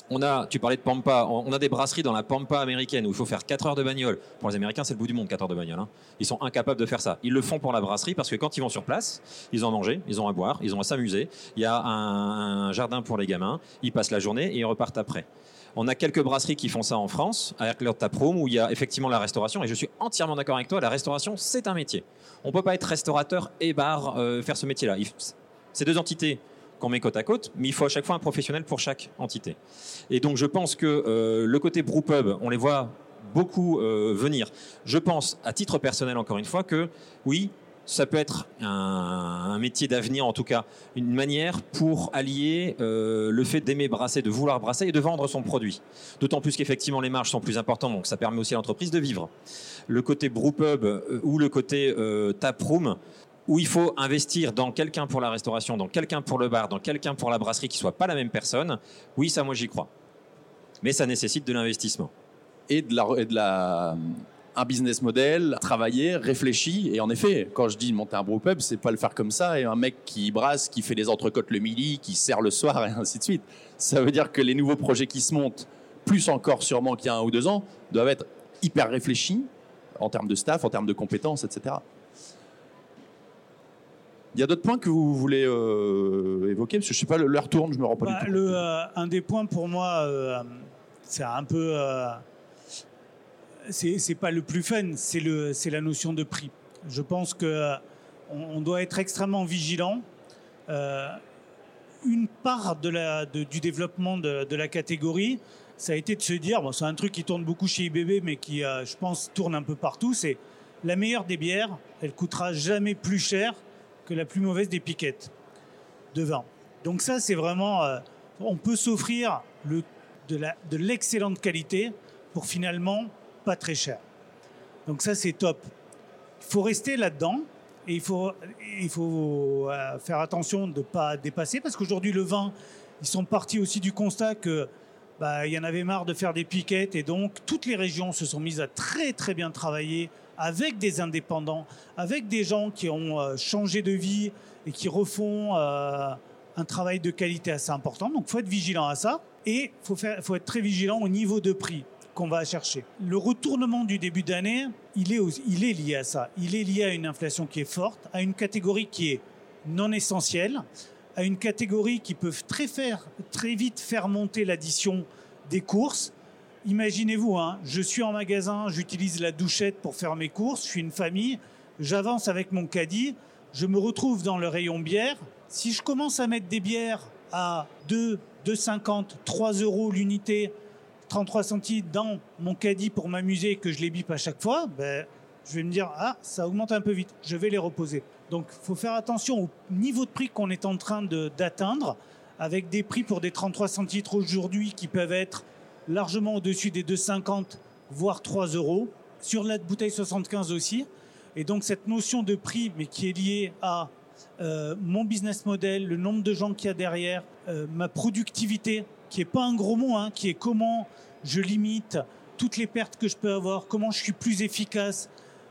S3: On a, tu parlais de Pampa, on a des brasseries dans la Pampa américaine où il faut faire 4 heures de bagnole. Pour les Américains, c'est le bout du monde, 4 heures de bagnole. Hein. Ils sont incapables de faire ça. Ils le font pour la brasserie parce que quand ils vont sur place, ils ont à manger, ils ont à boire, ils ont à s'amuser. Il y a un, jardin pour les gamins. Ils passent la journée et ils repartent après. On a quelques brasseries qui font ça en France, à Erkler Taproom, où il y a effectivement la restauration. Et je suis entièrement d'accord avec toi, la restauration, c'est un métier. On ne peut pas être restaurateur et bar, euh, faire ce métier-là. C'est deux entités qu'on met côte à côte, mais il faut à chaque fois un professionnel pour chaque entité. Et donc je pense que euh, le côté brewpub, on les voit beaucoup euh, venir. Je pense, à titre personnel encore une fois, que oui, ça peut être un, métier d'avenir, en tout cas, une manière pour allier euh, le fait d'aimer brasser, de vouloir brasser et de vendre son produit. D'autant plus qu'effectivement les marges sont plus importantes, donc ça permet aussi à l'entreprise de vivre. Le côté brewpub euh, ou le côté euh, taproom, où il faut investir dans quelqu'un pour la restauration, dans quelqu'un pour le bar, dans quelqu'un pour la brasserie qui soit pas la même personne, oui, ça moi j'y crois. Mais ça nécessite de l'investissement.
S4: Et de la, et de la un business model, travailler, réfléchi. Et en effet, quand je dis monter un brewpub, c'est pas le faire comme ça et un mec qui brasse, qui fait des entrecôtes le midi, qui sert le soir et ainsi de suite. Ça veut dire que les nouveaux projets qui se montent, plus encore sûrement qu'il y a un ou deux ans, doivent être hyper réfléchis en termes de staff, en termes de compétences, etc. Il y a d'autres points que vous voulez euh, évoquer? Parce que je sais pas, l'heure tourne, je me rends pas du
S2: bah,
S4: tout.
S2: Le, euh, un des points pour moi, euh, c'est un peu c'est pas le plus fun, c'est la notion de prix. Je pense que on, doit être extrêmement vigilant. Euh, une part de la, du développement de, la catégorie, ça a été de se dire, bon, c'est un truc qui tourne beaucoup chez IBB, mais qui, euh, je pense, tourne un peu partout, c'est la meilleure des bières, elle coûtera jamais plus cher que la plus mauvaise des piquettes de vin. Donc ça, c'est vraiment, euh, on peut s'offrir le, de l'excellente qualité pour finalement pas très cher. Donc ça, c'est top. Il faut rester là-dedans et il faut, il faut euh, faire attention de ne pas dépasser parce qu'aujourd'hui, le vin, ils sont partis aussi du constat que bah, il y en avait marre de faire des piquettes et donc toutes les régions se sont mises à très très bien travailler avec des indépendants, avec des gens qui ont euh, changé de vie et qui refont euh, un travail de qualité assez important. Donc, faut être vigilant à ça et il faut, faut être très vigilant au niveau de prix qu'on va chercher. Le retournement du début d'année, il est, il est lié à ça. Il est lié à une inflation qui est forte, à une catégorie qui est non essentielle, à une catégorie qui peut très, faire, très vite faire monter l'addition des courses Imaginez-vous, hein, je suis en magasin, j'utilise la douchette pour faire mes courses, je suis une famille, j'avance avec mon caddie, je me retrouve dans le rayon bière. Si je commence à mettre des bières à 2, 2,50, 3 euros l'unité, 33 centimes dans mon caddie pour m'amuser et que je les bip à chaque fois, ben, je vais me dire, ah, ça augmente un peu vite, je vais les reposer. Donc il faut faire attention au niveau de prix qu'on est en train d'atteindre, avec des prix pour des 33 centilitres aujourd'hui qui peuvent être largement au-dessus des 2,50 voire 3 euros. Sur la bouteille 75 aussi. Et donc cette notion de prix, mais qui est liée à euh, mon business model, le nombre de gens qu'il y a derrière, euh, ma productivité, qui est pas un gros mot, hein, qui est comment je limite toutes les pertes que je peux avoir, comment je suis plus efficace.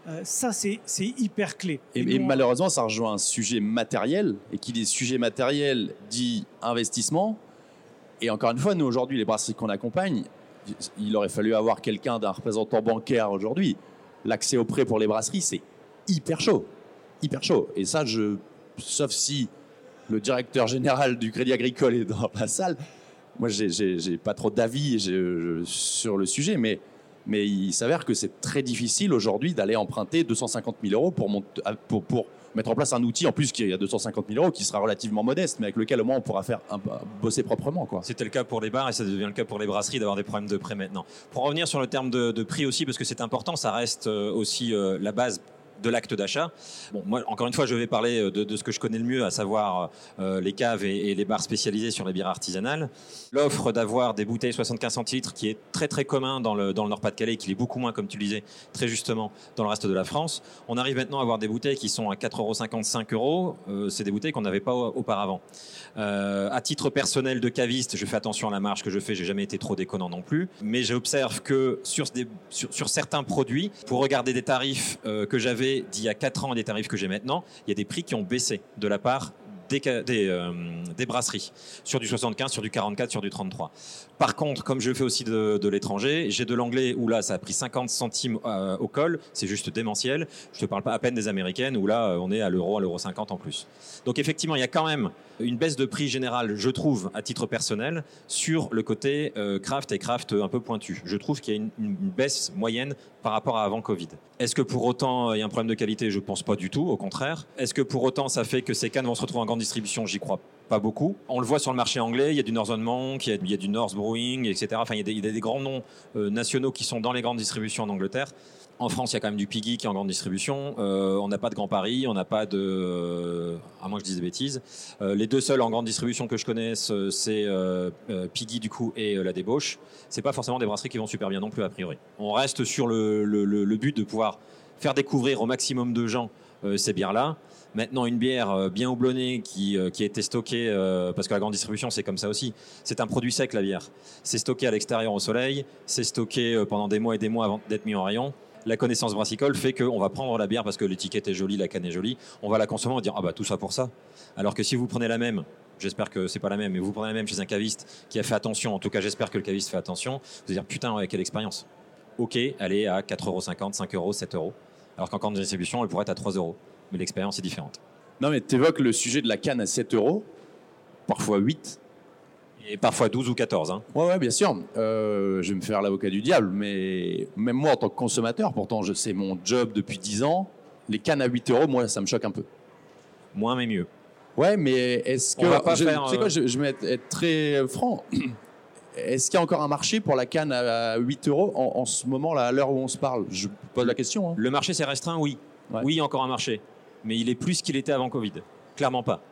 S2: Euh, ça, c'est hyper clé.
S4: Et, malheureusement, ça rejoint un sujet matériel. Et qui dit sujet matériel dit investissement. Et encore une fois, nous aujourd'hui, les brasseries qu'on accompagne, il aurait fallu avoir quelqu'un d'un représentant bancaire aujourd'hui. L'accès au prêt pour les brasseries, c'est hyper chaud. Hyper chaud. Et ça, je, sauf si le directeur général du Crédit Agricole est dans la salle, moi, j'ai pas trop d'avis sur le sujet, mais, il s'avère que c'est très difficile aujourd'hui d'aller emprunter 250 000 euros pour, mettre en place un outil en plus qui a 250 000 euros qui sera relativement modeste, mais avec lequel au moins on pourra faire bosser proprement.
S3: C'était le cas pour les bars et ça devient le cas pour les brasseries d'avoir des problèmes de prêt maintenant. Pour revenir sur le terme de, de prix aussi, parce que c'est important, ça reste euh, aussi euh, la base de l'acte d'achat. Bon, moi, encore une fois, je vais parler euh, de, ce que je connais le mieux, à savoir euh, les caves et, les bars spécialisés sur les bières artisanales. L'offre d'avoir des bouteilles 75 centilitres, qui est très très commun dans le, dans le Nord-Pas-de-Calais, qui est beaucoup moins, comme tu le disais, très justement, dans le reste de la France. On arrive maintenant à avoir des bouteilles qui sont à 4,55 euros. Euh, c'est des bouteilles qu'on n'avait pas auparavant. à titre personnel de caviste, je fais attention à la marge que je fais, j'ai jamais été trop déconnant non plus. Mais j'observe que sur, certains produits, pour regarder des tarifs que j'avais d'il y a 4 ans et des tarifs que j'ai maintenant, il y a des prix qui ont baissé de la part des, euh, des, brasseries, sur du 75, sur du 44, sur du 33. Par contre, comme je fais aussi de, l'étranger, j'ai de l'anglais où là, ça a pris 50 centimes euh, au col, c'est juste démentiel. Je te parle pas à peine des américaines où là, on est à l'euro, à l'euro 50 en plus. Donc effectivement, il y a quand même une baisse de prix générale, je trouve, à titre personnel, sur le côté euh, craft et craft un peu pointu. Je trouve qu'il y a une, baisse moyenne par rapport à avant Covid. Est-ce que pour autant il y a un problème de qualité? Je pense pas du tout, au contraire. Est-ce que pour autant ça fait que ces cannes vont se retrouver en grande distribution? J'y crois pas beaucoup. On le voit sur le marché anglais, il y a du Northern Monk, il y a, du North Brewing, etc. Enfin, il y a des, grands noms euh, nationaux qui sont dans les grandes distributions en Angleterre. En France, il y a quand même du Piggy qui est en grande distribution. Euh, on n'a pas de Grand Paris, on n'a pas de. Euh, à moins que je dise des bêtises. les deux seuls en grande distribution que je connaisse, c'est Piggy du coup et la Débauche. C'est pas forcément des brasseries qui vont super bien non plus a priori. On reste sur le, le but de pouvoir faire découvrir au maximum de gens ces bières-là. Maintenant, une bière euh, bien houblonnée qui, euh, qui a été stockée, euh, parce que la grande distribution, c'est comme ça aussi. C'est un produit sec, la bière. C'est stocké à l'extérieur au soleil, c'est stocké pendant des mois et des mois avant d'être mis en rayon. La connaissance brassicole fait qu'on va prendre la bière parce que l'étiquette est jolie, la canne est jolie. On va la consommer, on va dire ah bah tout ça pour ça. Alors que si vous prenez la même, j'espère que c'est pas la même, mais vous prenez la même chez un caviste qui a fait attention, en tout cas j'espère que le caviste fait attention, vous allez dire putain quelle expérience. Ok, elle est à 4,50€, 5€, 7€. Alors qu'en grande distribution, elle pourrait être à 3 euros mais l'expérience est différente.
S4: Non, mais tu évoques le sujet de la canne à 7 euros, parfois 8.
S3: Et parfois 12 ou 14. Hein.
S4: Ouais, ouais, bien sûr. Euh, je vais me faire l'avocat du diable, mais même moi, en tant que consommateur, pourtant, je sais mon job depuis 10 ans, les cannes à 8 euros, moi, ça me choque un peu.
S3: Moins, mais mieux.
S4: Ouais, mais est-ce que.
S3: On va pas
S4: je,
S3: faire,
S4: quoi, je, je, vais être, très franc. est-ce qu'il y a encore un marché pour la canne à 8 euros en, ce moment, là, à l'heure où on se parle? Je pose la question. Hein.
S3: Le marché s'est restreint, oui. Oui, il y a encore un marché. Mais il est plus qu'il était avant Covid. Clairement pas.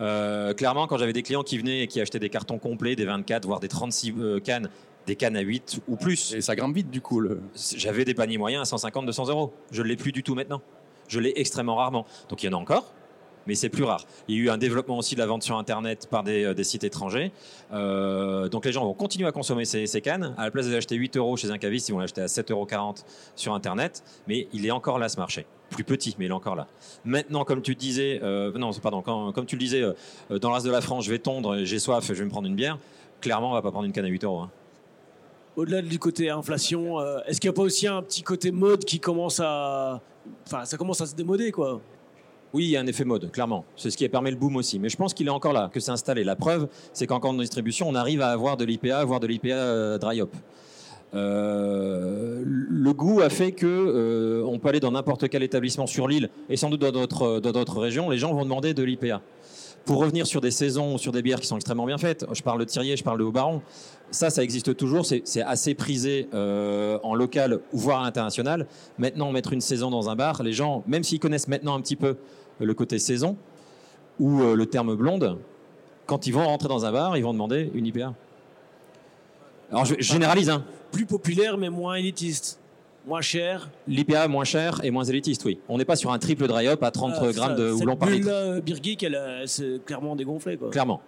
S3: Euh, clairement, quand j'avais des clients qui venaient et qui achetaient des cartons complets, des 24, voire des 36 euh, cannes, des cannes à 8 ou plus.
S4: Et ça grimpe vite du coup.
S3: J'avais des paniers moyens à 150, 200 euros. Je ne l'ai plus du tout maintenant. Je l'ai extrêmement rarement. Donc il y en a encore, mais c'est plus rare. Il y a eu un développement aussi de la vente sur Internet par des, euh, sites étrangers. donc les gens vont continuer à consommer ces, cannes. À la place d'acheter 8 euros chez un caviste, ils vont l'acheter à 7,40 euros sur Internet. Mais il est encore là ce marché plus petit, mais il est encore là. Maintenant, comme tu disais, euh, non, pardon, comme tu le disais, euh, dans le de la France, je vais tondre, j'ai soif, je vais me prendre une bière. Clairement, on va pas prendre une canne à 8 euros. Hein.
S5: Au-delà du côté inflation, euh, est-ce qu'il n'y a pas aussi un petit côté mode qui commence à, enfin, ça commence à se démoder, quoi?
S3: Oui, il y a un effet mode, clairement. C'est ce qui a permis le boom aussi. Mais je pense qu'il est encore là, que c'est installé. La preuve, c'est qu'encore dans distribution, on arrive à avoir de l'IPA, voire de l'IPA dry hop. Euh, le goût a fait que euh, on peut aller dans n'importe quel établissement sur l'île et sans doute dans d'autres régions, les gens vont demander de l'IPA. Pour revenir sur des saisons, sur des bières qui sont extrêmement bien faites, je parle de Thirier, je parle de Haut-Baron, ça, ça existe toujours, c'est assez prisé euh, en local, voire à l'international. Maintenant, mettre une saison dans un bar, les gens, même s'ils connaissent maintenant un petit peu le côté saison ou le terme blonde, quand ils vont rentrer dans un bar, ils vont demander une IPA. Alors je généralise, hein
S5: plus populaire mais moins élitiste. Moins cher.
S3: L'IPA moins cher et moins élitiste, oui. On n'est pas sur un triple dry up à 30 ah, grammes de houblon par litre.
S5: Euh, Birgit, elle s'est clairement dégonflée. Quoi.
S3: Clairement.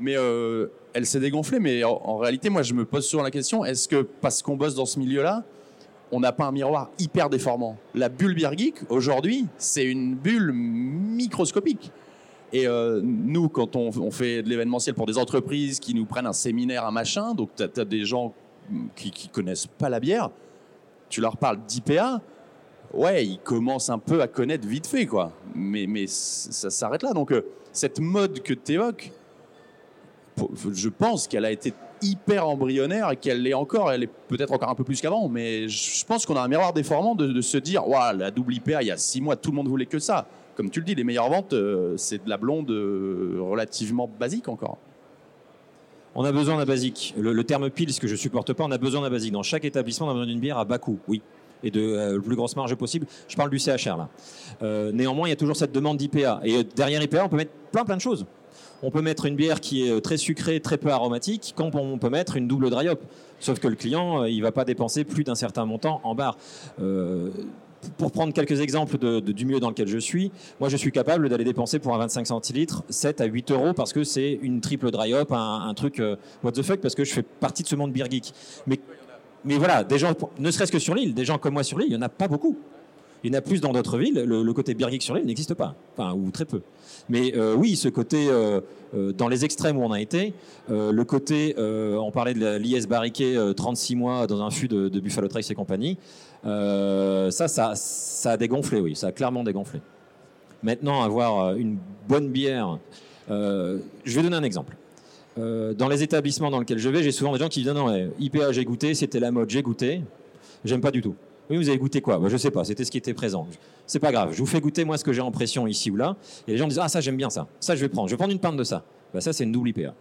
S4: Mais euh, elle s'est dégonflée, mais en, réalité, moi, je me pose souvent la question est-ce que parce qu'on bosse dans ce milieu-là, on n'a pas un miroir hyper déformant? La bulle Birgit, aujourd'hui, c'est une bulle microscopique. Et euh, nous, quand on, fait de l'événementiel pour des entreprises qui nous prennent un séminaire, un machin, donc tu as, des gens qui, qui connaissent pas la bière, tu leur parles d'IPA, ouais, ils commencent un peu à connaître vite fait, quoi. Mais, mais ça s'arrête là. Donc, euh, cette mode que tu évoques, je pense qu'elle a été hyper embryonnaire et qu'elle l'est encore. Elle est peut-être encore un peu plus qu'avant, mais je pense qu'on a un miroir déformant de, se dire, waouh, la double IPA, il y a six mois, tout le monde voulait que ça. Comme tu le dis, les meilleures ventes, euh, c'est de la blonde euh, relativement basique encore.
S3: On a besoin d'un basique. Le, terme pile, ce que je supporte pas, on a besoin d'un basique. Dans chaque établissement, on a besoin d'une bière à bas coût, oui, et de la euh, plus grosse marge possible. Je parle du CHR là. Euh, néanmoins, il y a toujours cette demande d'IPA. Et euh, derrière IPA, on peut mettre plein plein de choses. On peut mettre une bière qui est très sucrée, très peu aromatique, quand on peut mettre une double dry hop. Sauf que le client, il va pas dépenser plus d'un certain montant en bar pour prendre quelques exemples du milieu dans lequel je suis, moi je suis capable d'aller dépenser pour un 25 centilitres 7 à 8 euros parce que c'est une triple dry up, un, truc euh, what the fuck parce que je fais partie de ce monde beer. Mais, mais voilà, des gens, ne serait-ce que sur l'île, des gens comme moi sur l'île, il n'y en a pas beaucoup. Il y en a plus dans d'autres villes. Le, côté geek sur l'île n'existe pas, enfin ou très peu. Mais euh, oui, ce côté euh, dans les extrêmes où on a été, le côté, on parlait de l'IS barriqué 36 mois dans un fût de, Buffalo Trace et compagnie. Euh, ça, ça, ça a dégonflé, oui, ça a clairement dégonflé. Maintenant, avoir euh, une bonne bière, euh, je vais donner un exemple. dans les établissements dans lesquels je vais, j'ai souvent des gens qui disent non, non, IPA j'ai goûté, c'était la mode, j'ai goûté, j'aime pas du tout. Oui, vous avez goûté quoi? Bah, Je sais pas, c'était ce qui était présent. C'est pas grave, je vous fais goûter moi ce que j'ai en pression ici ou là. Et les gens disent ah ça j'aime bien ça, ça je vais prendre, je vais prendre une pinte de ça. Bah, ça c'est une double IPA.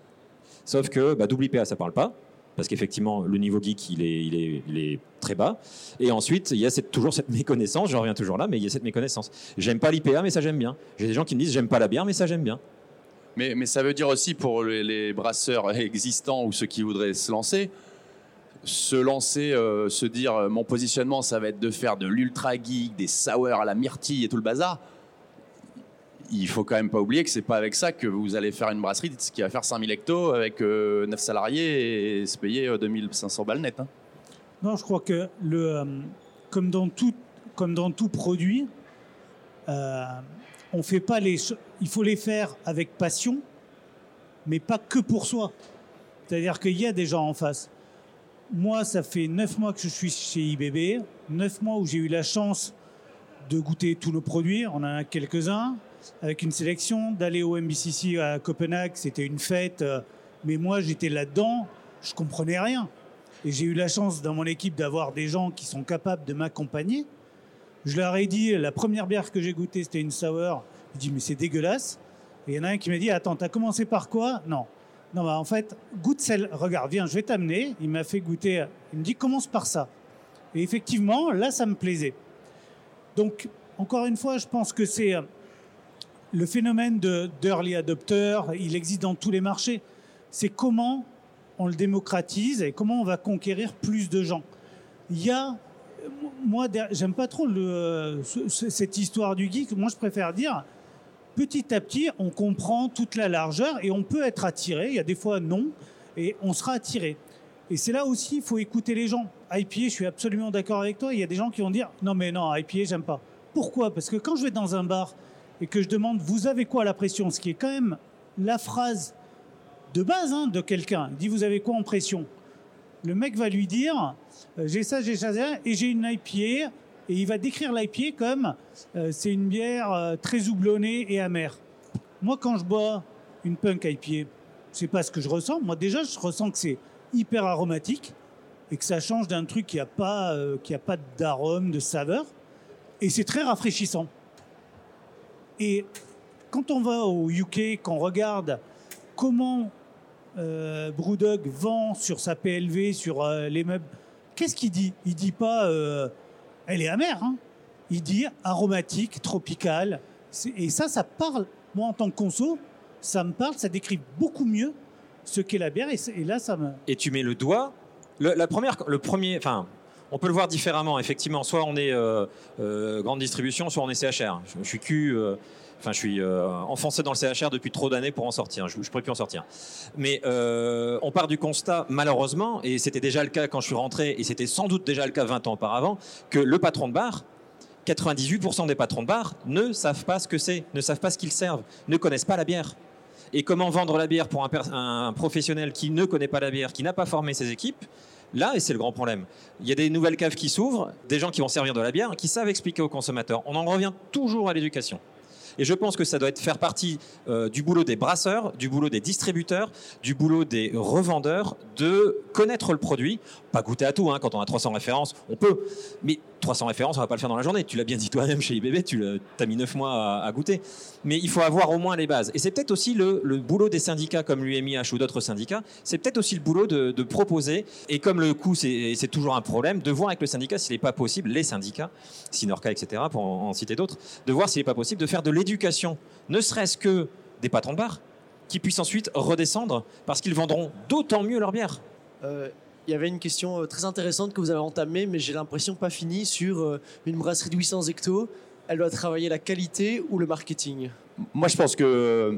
S3: Sauf que bah, double IPA ça parle pas, parce qu'effectivement, le niveau geek, il est, il, est, très bas. Et ensuite, il y a cette, toujours cette méconnaissance, je reviens toujours là, mais il y a cette méconnaissance. J'aime pas l'IPA, mais ça j'aime bien. J'ai des gens qui me disent, j'aime pas la bière, mais ça j'aime bien.
S4: Mais, mais, ça veut dire aussi pour les, brasseurs existants ou ceux qui voudraient se lancer, se lancer, euh, se dire, euh, mon positionnement, ça va être de faire de l'ultra geek, des sours à la myrtille et tout le bazar il faut quand même pas oublier que c'est pas avec ça que vous allez faire une brasserie qui va faire 5000 hectos avec 9 euh, salariés et se payer 2500 euh, balles net. Hein.
S2: Non, je crois que le, comme, dans tout, produit, il faut les faire avec passion, mais pas que pour soi. C'est-à-dire qu'il y a des gens en face. Moi, ça fait 9 mois que je suis chez IBB, 9 mois où j'ai eu la chance de goûter tous nos produits. On en a quelques-uns avec une sélection, d'aller au MBCC à Copenhague, c'était une fête, euh, mais moi j'étais là-dedans, je comprenais rien. Et j'ai eu la chance dans mon équipe d'avoir des gens qui sont capables de m'accompagner. Je leur ai dit, la première bière que j'ai goûtée, c'était une sour. Je dis, mais c'est dégueulasse. Et il y en a un qui m'a dit, attends, t'as commencé par quoi? Non. Non, bah, en fait, goûte celle. Regarde, viens, je vais t'amener. Il m'a fait goûter. Il me dit commence par ça. Et effectivement, là, ça me plaisait. Donc, encore une fois, je pense que c'est euh, le phénomène de d'early adopter. Il existe dans tous les marchés. C'est comment on le démocratise et comment on va conquérir plus de gens. Il y a, moi, j'aime pas trop le, cette histoire du geek. Moi, je préfère dire, petit à petit, on comprend toute la largeur et on peut être attiré. Il y a des fois non, et on sera attiré. Et c'est là aussi, il faut écouter les gens. IPA, je suis absolument d'accord avec toi. Il y a des gens qui vont dire non, mais non, IPA, j'aime pas. Pourquoi? Parce que quand je vais dans un bar et que je demande vous avez quoi à la pression, ce qui est quand même la phrase de base hein, de quelqu'un. Il dit Vous avez quoi en pression? Le mec va lui dire euh, J'ai ça, j'ai ça, et j'ai une IPA. Et il va décrire l'IPA comme euh, c'est une bière euh, très houblonnée et amère. Moi, quand je bois une punk IPA, c'est pas ce que je ressens. Moi, déjà, je ressens que c'est hyper aromatique et que ça change d'un truc qui n'a pas, a pas d'arôme, de saveur. Et c'est très rafraîchissant. Et quand on va au UK, qu'on regarde comment euh, Brewdog vend sur sa PLV, sur euh, les meubles, qu'est-ce qu'il dit? Il dit pas euh, elle est amère, hein. il dit aromatique, tropicale. Et ça, ça parle, moi en tant que conso, ça me parle, ça décrit beaucoup mieux ce qu'est la bière. Et, là, ça me.
S3: Et tu mets le doigt. La première, le premier, enfin, on peut le voir différemment. Effectivement, soit on est grande distribution, soit on est CHR. Je, je suis Q. Enfin, je suis euh, enfoncé dans le CHR depuis trop d'années pour en sortir. Je ne pourrais plus en sortir. Mais euh, on part du constat, malheureusement, et c'était déjà le cas quand je suis rentré, et c'était sans doute déjà le cas 20 ans auparavant, que le patron de bar, 98% des patrons de bar ne savent pas ce que c'est, ne savent pas ce qu'ils servent, ne connaissent pas la bière. Et comment vendre la bière pour un, un professionnel qui ne connaît pas la bière, qui n'a pas formé ses équipes? Là, et c'est le grand problème, il y a des nouvelles caves qui s'ouvrent, des gens qui vont servir de la bière, qui savent expliquer aux consommateurs. On en revient toujours à l'éducation. Et je pense que ça doit être faire partie euh, du boulot des brasseurs, du boulot des distributeurs, du boulot des revendeurs de connaître le produit. Pas goûter à tout, hein, quand on a 300 références, on peut. Mais 300 références, on va pas le faire dans la journée. Tu l'as bien dit toi-même chez IBB, tu as mis 9 mois à, goûter. Mais il faut avoir au moins les bases. Et c'est peut-être aussi le, boulot des syndicats comme l'UMIH ou d'autres syndicats, c'est peut-être aussi le boulot de, proposer, et comme le coût c'est toujours un problème, de voir avec le syndicat s'il n'est pas possible, les syndicats, Sinorca, etc., pour en, citer d'autres, de voir s'il n'est pas possible de faire de l'éducation, ne serait-ce que des patrons de bar, qui puissent ensuite redescendre parce qu'ils vendront d'autant mieux leur bière.
S5: Euh, il y avait une question euh, très intéressante que vous avez entamée, mais j'ai l'impression pas finie, sur euh, une brasserie de 800 hectos. Elle doit travailler la qualité ou le marketing?
S4: Moi, je pense que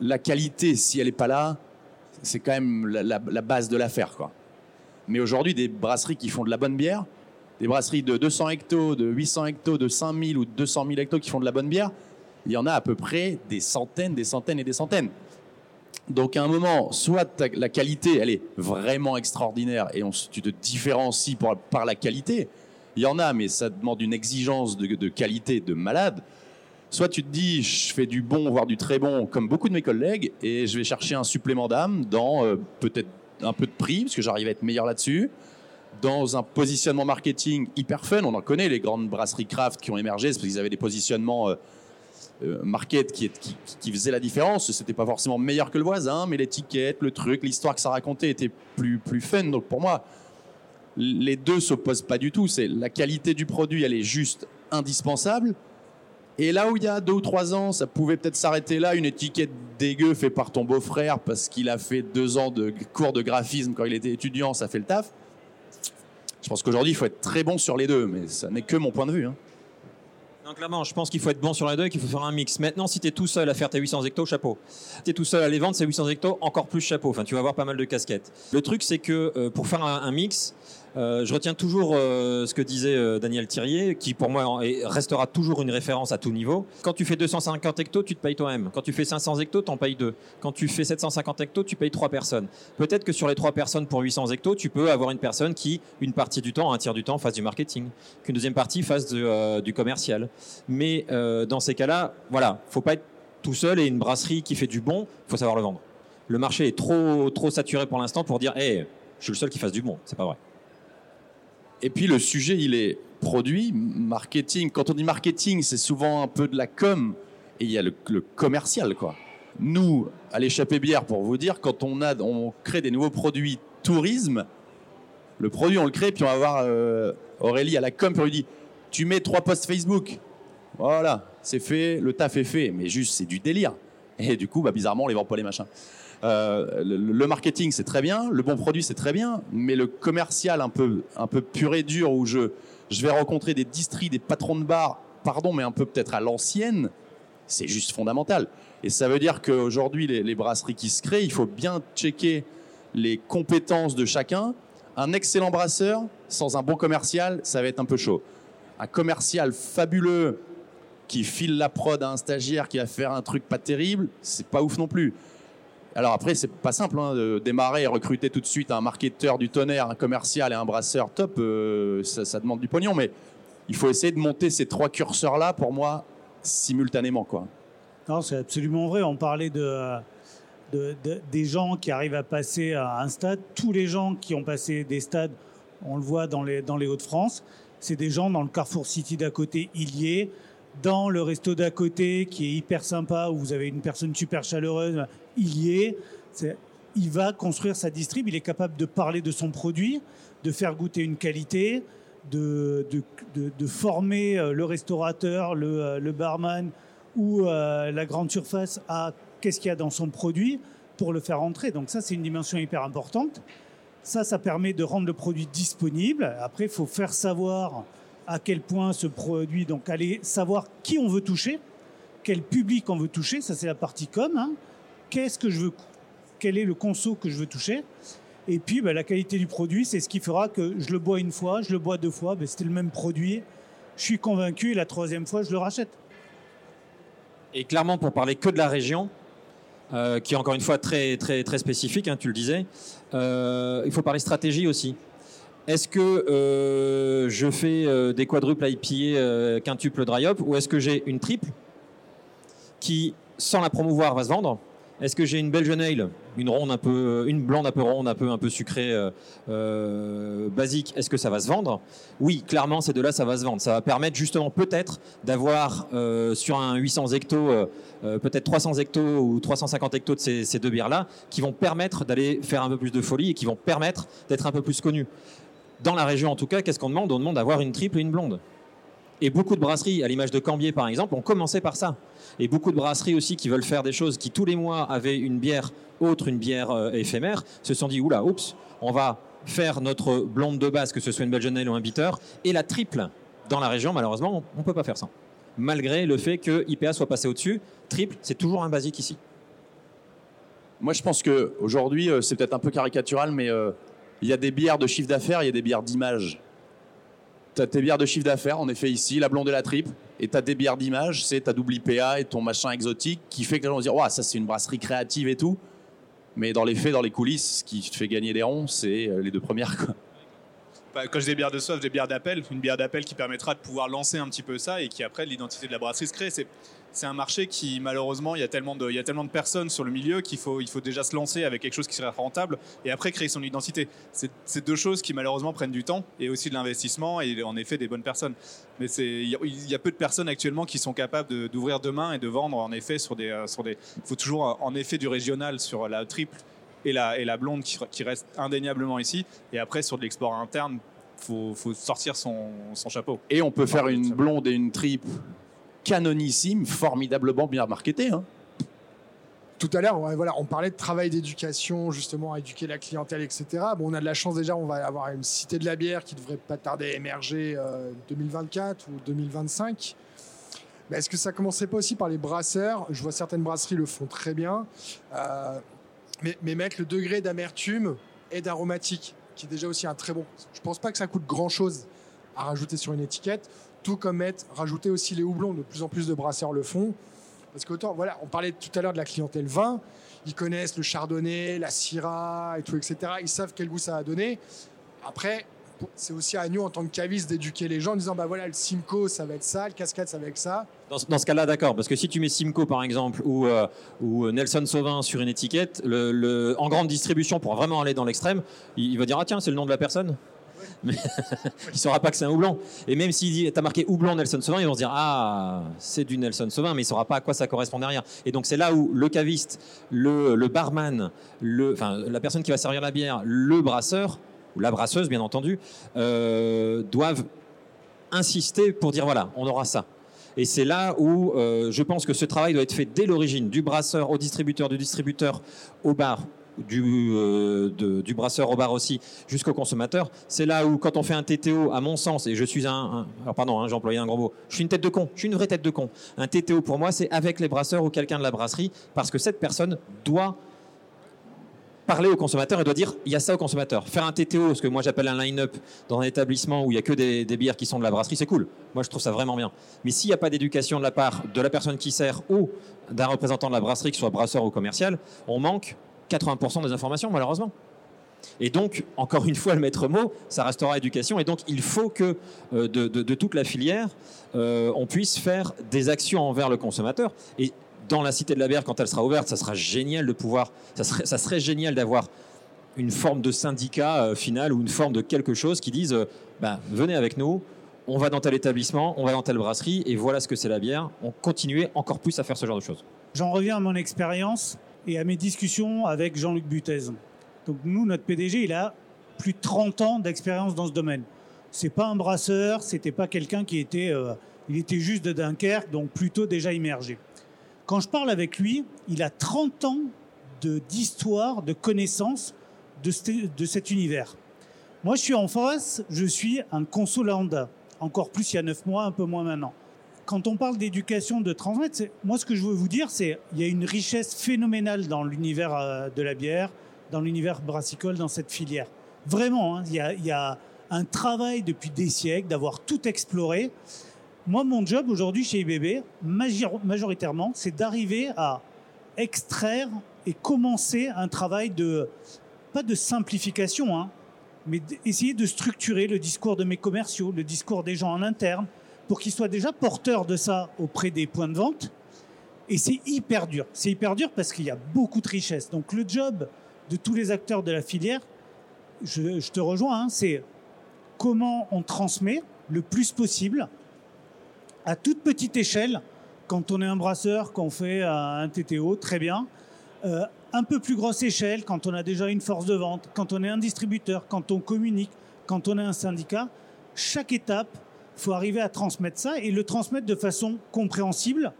S4: la qualité, si elle n'est pas là, c'est quand même la, base de l'affaire. Quoi. Mais aujourd'hui, des brasseries qui font de la bonne bière, des brasseries de 200 hectos, de 800 hectos, de 5000 ou de 200 000 hectos qui font de la bonne bière, il y en a à peu près des centaines, des centaines et des centaines. Donc à un moment, soit la qualité, elle est vraiment extraordinaire et on, tu te différencies par, la qualité. Il y en a, mais ça demande une exigence de, qualité de malade. Soit tu te dis, je fais du bon, voire du très bon, comme beaucoup de mes collègues, et je vais chercher un supplément d'âme dans euh, peut-être un peu de prix, parce que j'arrive à être meilleur là-dessus, dans un positionnement marketing hyper fun. On en connaît les grandes brasseries craft qui ont émergé, parce qu'ils avaient des positionnements... Euh, euh, market qui, faisait la différence. C'était pas forcément meilleur que le voisin, mais l'étiquette, le truc, l'histoire que ça racontait était plus, plus fun. Donc pour moi, les deux s'opposent pas du tout. C'est la qualité du produit, elle est juste indispensable. Et là où il y a deux ou trois ans, ça pouvait peut-être s'arrêter là, une étiquette dégueu faite par ton beau-frère parce qu'il a fait deux ans de cours de graphisme quand il était étudiant, ça fait le taf. Je pense qu'aujourd'hui, il faut être très bon sur les deux, mais ça n'est que mon point de vue. Hein.
S3: Non, clairement, je pense qu'il faut être bon sur les deux et qu'il faut faire un mix. Maintenant, si tu es tout seul à faire tes 800 hectos, chapeau. Si tu es tout seul à les vendre, ces 800 hectos, encore plus chapeau. Enfin, tu vas avoir pas mal de casquettes. Le truc, c'est que euh, pour faire un mix, euh, je retiens toujours euh, ce que disait euh, Daniel Thirier, qui pour moi restera toujours une référence à tout niveau. Quand tu fais 250 hectos, tu te payes toi-même. Quand tu fais 500 hectos, t'en payes deux. Quand tu fais 750 hectos, tu payes trois personnes. Peut-être que sur les trois personnes pour 800 hectos, tu peux avoir une personne qui, une partie du temps, un tiers du temps, fasse du marketing, qu'une deuxième partie fasse du commercial. Mais dans ces cas-là, voilà, faut pas être tout seul et une brasserie qui fait du bon, faut savoir le vendre. Le marché est trop trop saturé pour l'instant pour dire, hé, je suis le seul qui fasse du bon. C'est pas vrai.
S4: Et puis le sujet, il est produit, marketing. Quand on dit marketing, c'est souvent un peu de la com et il y a le, commercial, quoi. Nous, à l'échappée bière, pour vous dire, quand on, crée des nouveaux produits tourisme, le produit, on le crée, puis on va voir euh, Aurélie à la com, puis on lui dit Tu mets trois posts Facebook. Voilà, c'est fait, le taf est fait. Mais juste, c'est du délire. Et du coup, bah, bizarrement, on les vend pas les machins. Euh, le, marketing, c'est très bien. Le bon produit, c'est très bien. Mais le commercial, un peu, un peu pur et dur, où je, je vais rencontrer des distries, des patrons de bar, pardon, mais un peu peut-être à l'ancienne, c'est juste fondamental. Et ça veut dire qu'aujourd'hui, les, les brasseries qui se créent, il faut bien checker les compétences de chacun. Un excellent brasseur, sans un bon commercial, ça va être un peu chaud. Un commercial fabuleux qui file la prod à un stagiaire qui va faire un truc pas terrible, c'est pas ouf non plus. Alors après, c'est pas simple hein, de démarrer et recruter tout de suite un marketeur du tonnerre, un commercial et un brasseur top. Euh, ça, demande du pognon, mais il faut essayer de monter ces trois curseurs-là pour moi simultanément, quoi.
S2: Non, c'est absolument vrai. On parlait de, de, de, des gens qui arrivent à passer à un stade. Tous les gens qui ont passé des stades, on le voit dans les, dans les Hauts-de-France, c'est des gens dans le Carrefour City d'à côté, il y est dans le resto d'à côté qui est hyper sympa, où vous avez une personne super chaleureuse, il y est. Il va construire sa distrib, il est capable de parler de son produit, de faire goûter une qualité, de, de, de, former euh, le restaurateur, le, euh, barman ou euh, la grande surface à qu'est-ce qu'il y a dans son produit pour le faire entrer. Donc ça, c'est une dimension hyper importante. Ça, ça permet de rendre le produit disponible. Après, il faut faire savoir à quel point ce produit, donc aller savoir qui on veut toucher, quel public on veut toucher, ça c'est la partie com. Hein. Qu'est-ce que je veux, quel est le conso que je veux toucher Et puis ben, la qualité du produit, c'est ce qui fera que je le bois une fois, je le bois deux fois, ben, c'était le même produit, je suis convaincu et la troisième fois je le rachète.
S3: Et clairement, pour parler que de la région, euh, qui est encore une fois très très spécifique, hein, tu le disais, euh, il faut parler stratégie aussi. Est-ce que euh, je fais des quadruples IPA euh, quintuple dry hop ou est-ce que j'ai une triple qui, sans la promouvoir, va se vendre? Est-ce que j'ai une Belgian Ale, une ronde un peu, une blonde un peu ronde, un peu un peu sucrée, euh, basique. Est-ce que ça va se vendre? Oui, clairement, ces deux-là, ça va se vendre. Ça va permettre justement peut-être d'avoir sur un 800 hectos, peut-être 300 hectos ou 350 hectos de ces, ces deux bières-là, qui vont permettre d'aller faire un peu plus de folie et qui vont permettre d'être un peu plus connus dans la région en tout cas, qu'est-ce qu'on demande? On demande d'avoir une triple et une blonde. Et beaucoup de brasseries, à l'image de Cambier par exemple, ont commencé par ça. Et beaucoup de brasseries aussi qui veulent faire des choses qui tous les mois avaient une bière autre, une bière euh, éphémère, se sont dit oula, oups, on va faire notre blonde de base, que ce soit une Belgian Ale ou un bitter, et la triple dans la région, malheureusement, on ne peut pas faire ça. Malgré le fait que IPA soit passé au-dessus, triple, c'est toujours un basique ici.
S4: Moi, je pense qu'aujourd'hui, euh, c'est peut-être un peu caricatural, mais euh, il y a des bières de chiffre d'affaires, il y a des bières d'image. Tu as tes bières de chiffre d'affaires, en effet, ici, la blonde et la triple. Et tu as des bières d'image, c'est ta double IPA et ton machin exotique qui fait que les gens vont dire, ouais, ça c'est une brasserie créative et tout. Mais dans les faits, dans les coulisses, ce qui te fait gagner des ronds, c'est euh, les deux premières.
S6: Bah, quand j'ai des bières de soif, des bières d'appel, une bière d'appel qui permettra de pouvoir lancer un petit peu ça et qui après l'identité de la brasserie se crée. C'est un marché qui malheureusement il y a tellement de, il y a tellement de personnes sur le milieu qu'il faut, il faut déjà se lancer avec quelque chose qui serait rentable et après créer son identité. C'est deux choses qui malheureusement prennent du temps et aussi de l'investissement et en effet des bonnes personnes. Mais il y, a, il y a peu de personnes actuellement qui sont capables d'ouvrir demain et de vendre en effet sur des, sur des. Il faut toujours en effet du régional sur la triple et la, et la blonde qui, qui reste indéniablement ici et après sur de l'export interne. Faut, faut sortir son, son chapeau.
S4: Et on peut faire une blonde et une triple canonissime, formidablement bien marketé. Hein.
S7: Tout à l'heure, voilà, on parlait de travail d'éducation, justement, éduquer la clientèle, etc. Bon, on a de la chance déjà, on va avoir une cité de la bière qui devrait pas tarder à émerger euh, 2024 ou 2025. Mais est-ce que ça commencerait pas aussi par les brasseurs? Je vois certaines brasseries le font très bien. Euh, mais, mais, mettre le degré d'amertume et d'aromatique, qui est déjà aussi un très bon. Je pense pas que ça coûte grand-chose à rajouter sur une étiquette tout comme mettre, rajouter aussi les houblons. De plus en plus de brasseurs le font. Parce qu'autant, voilà, on parlait tout à l'heure de la clientèle vin. Ils connaissent le chardonnay, la syrah et tout, etc. Ils savent quel goût ça va donner. Après, c'est aussi à nous, en tant que cavistes, d'éduquer les gens en disant bah voilà, le Simcoe, ça va être ça, le Cascade, ça va être ça.
S3: Dans, dans ce cas-là, d'accord. Parce que si tu mets Simcoe, par exemple, ou, euh, ou Nelson Sauvin sur une étiquette, le, le, en grande distribution, pour vraiment aller dans l'extrême, il, il va dire ah tiens, c'est le nom de la personne Mais il saura pas que c'est un houblon. Et même s'il t'as marqué houblon Nelson Sauvin, ils vont se dire, ah, c'est du Nelson Sauvin, mais il saura pas à quoi ça correspond derrière. Et donc c'est là où le caviste, le, barman, enfin la personne qui va servir la bière, le brasseur ou la brasseuse, bien entendu, euh, doivent insister pour dire voilà, on aura ça. Et c'est là où euh, je pense que ce travail doit être fait dès l'origine, du brasseur au distributeur, du distributeur au bar, du, euh, du brasseur au bar aussi, jusqu'au consommateur. C'est là où, quand on fait un TTO, à mon sens, et je suis un. alors pardon, hein, j'ai employé un gros mot, je suis une tête de con, je suis une vraie tête de con. Un TTO pour moi, c'est avec les brasseurs ou quelqu'un de la brasserie, parce que cette personne doit parler au consommateur et doit dire il y a ça au consommateur. Faire un TTO, ce que moi j'appelle un line-up dans un établissement où il y a que des, des bières qui sont de la brasserie, c'est cool. Moi je trouve ça vraiment bien. Mais s'il n'y a pas d'éducation de la part de la personne qui sert ou d'un représentant de la brasserie, que ce soit brasseur ou commercial, on manque 80% des informations malheureusement. Et donc, encore une fois, le maître mot, ça restera éducation. Et donc, il faut que euh, de, toute la filière, euh, on puisse faire des actions envers le consommateur. Et dans la Cité de la Bière, quand elle sera ouverte, ça sera génial de pouvoir, ça serait, génial d'avoir une forme de syndicat euh, final ou une forme de quelque chose qui dise, ben, venez avec nous, on va dans tel établissement, on va dans telle brasserie, et voilà ce que c'est la bière. On continuer encore plus à faire ce genre de choses.
S2: J'en reviens à mon expérience et à mes discussions avec Jean-Luc Butez. Donc nous, notre PDG, il a plus de 30 ans d'expérience dans ce domaine. C'est pas un brasseur, c'était pas quelqu'un qui était, euh, il était juste de Dunkerque, donc plutôt déjà immergé. Quand je parle avec lui, il a 30 ans d'histoire, de, connaissances de, ce- de cet univers. Moi, je suis en face, je suis un conso lambda. Encore plus il y a 9 mois, un peu moins maintenant quand on parle d'éducation, de transmettre, moi ce que je veux vous dire, c'est qu'il y a une richesse phénoménale dans l'univers euh, de la bière, dans l'univers brassicole, dans cette filière. Vraiment, hein, il y, a, il un travail depuis des siècles d'avoir tout exploré. Moi, mon job aujourd'hui chez IBB, major- majoritairement, c'est d'arriver à extraire et commencer un travail de, pas de simplification, hein, mais d'essayer de structurer le discours de mes commerciaux, le discours des gens en interne, pour qu'ils soient déjà porteurs de ça auprès des points de vente. Et c'est hyper dur. C'est hyper dur parce qu'il y a beaucoup de richesse. Donc le job de tous les acteurs de la filière, je, te rejoins, hein, c'est comment on transmet le plus possible à toute petite échelle. Quand on est un brasseur, quand on fait un TTO, très bien. Euh, un peu plus grosse échelle, quand on a déjà une force de vente, quand on est un distributeur, quand on communique, quand on est un syndicat. Chaque étape, faut arriver à transmettre ça et le transmettre de façon compréhensible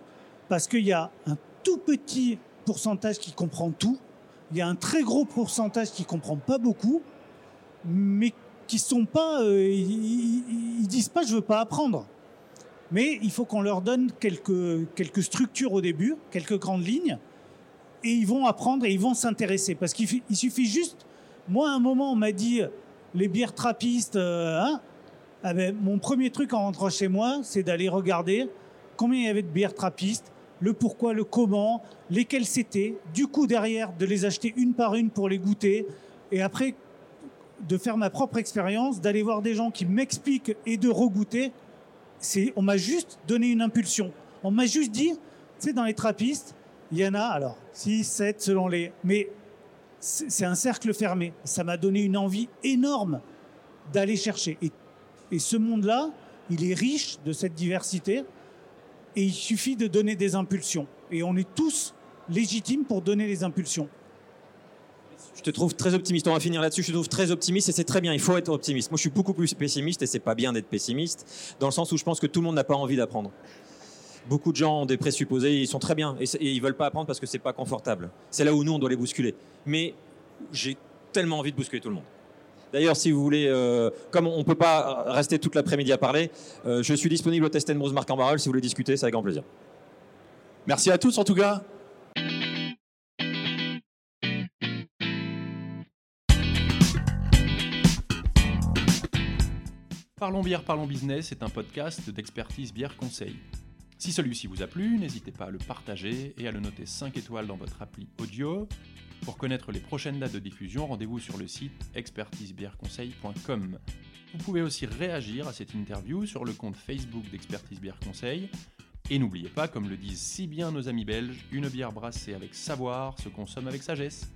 S2: parce qu'il y a un tout petit pourcentage qui comprend tout, il y a un très gros pourcentage qui comprend pas beaucoup, mais qui sont pas, euh, ils, disent pas je veux pas apprendre. Mais il faut qu'on leur donne quelques, quelques structures au début, quelques grandes lignes, et ils vont apprendre et ils vont s'intéresser. Parce qu'il fi- il suffit juste, moi à un moment on m'a dit les bières trappistes, euh, hein, ah ben, mon premier truc en rentrant chez moi, c'est d'aller regarder combien il y avait de bières trappistes, le pourquoi, le comment, lesquelles c'était. Du coup, derrière, de les acheter une par une pour les goûter. Et après, de faire ma propre expérience, d'aller voir des gens qui m'expliquent et de regoûter. On m'a juste donné une impulsion. On m'a juste dit, tu sais, dans les trappistes, il y en a, alors, 6, 7 selon les. Mais c'est c'est un cercle fermé. Ça m'a donné une envie énorme d'aller chercher. Et et ce monde-là, il est riche de cette diversité et il suffit de donner des impulsions. Et on est tous légitimes pour donner les impulsions.
S3: Je te trouve très optimiste. On va finir là-dessus. Je te trouve très optimiste et c'est très bien. Il faut être optimiste. Moi, je suis beaucoup plus pessimiste et c'est pas bien d'être pessimiste dans le sens où je pense que tout le monde n'a pas envie d'apprendre. Beaucoup de gens ont des présupposés, ils sont très bien et, et ils veulent pas apprendre parce que c'est pas confortable. C'est là où nous on doit les bousculer. Mais j'ai tellement envie de bousculer tout le monde. D'ailleurs, si vous voulez, euh, comme on peut pas rester toute l'après-midi à parler, euh, je suis disponible au Test Marc en Barrel. Si vous voulez discuter, c'est avec grand plaisir.
S4: Merci à tous en tout cas.
S1: Parlons bière, parlons business est un podcast d'expertise bière conseil. Si celui-ci vous a plu, n'hésitez pas à le partager et à le noter 5 étoiles dans votre appli audio. Pour connaître les prochaines dates de diffusion, rendez-vous sur le site expertisebièreconseil.com. Vous pouvez aussi réagir à cette interview sur le compte Facebook d'Expertise Bière Conseil. Et n'oubliez pas, comme le disent si bien nos amis belges, une bière brassée avec savoir se consomme avec sagesse.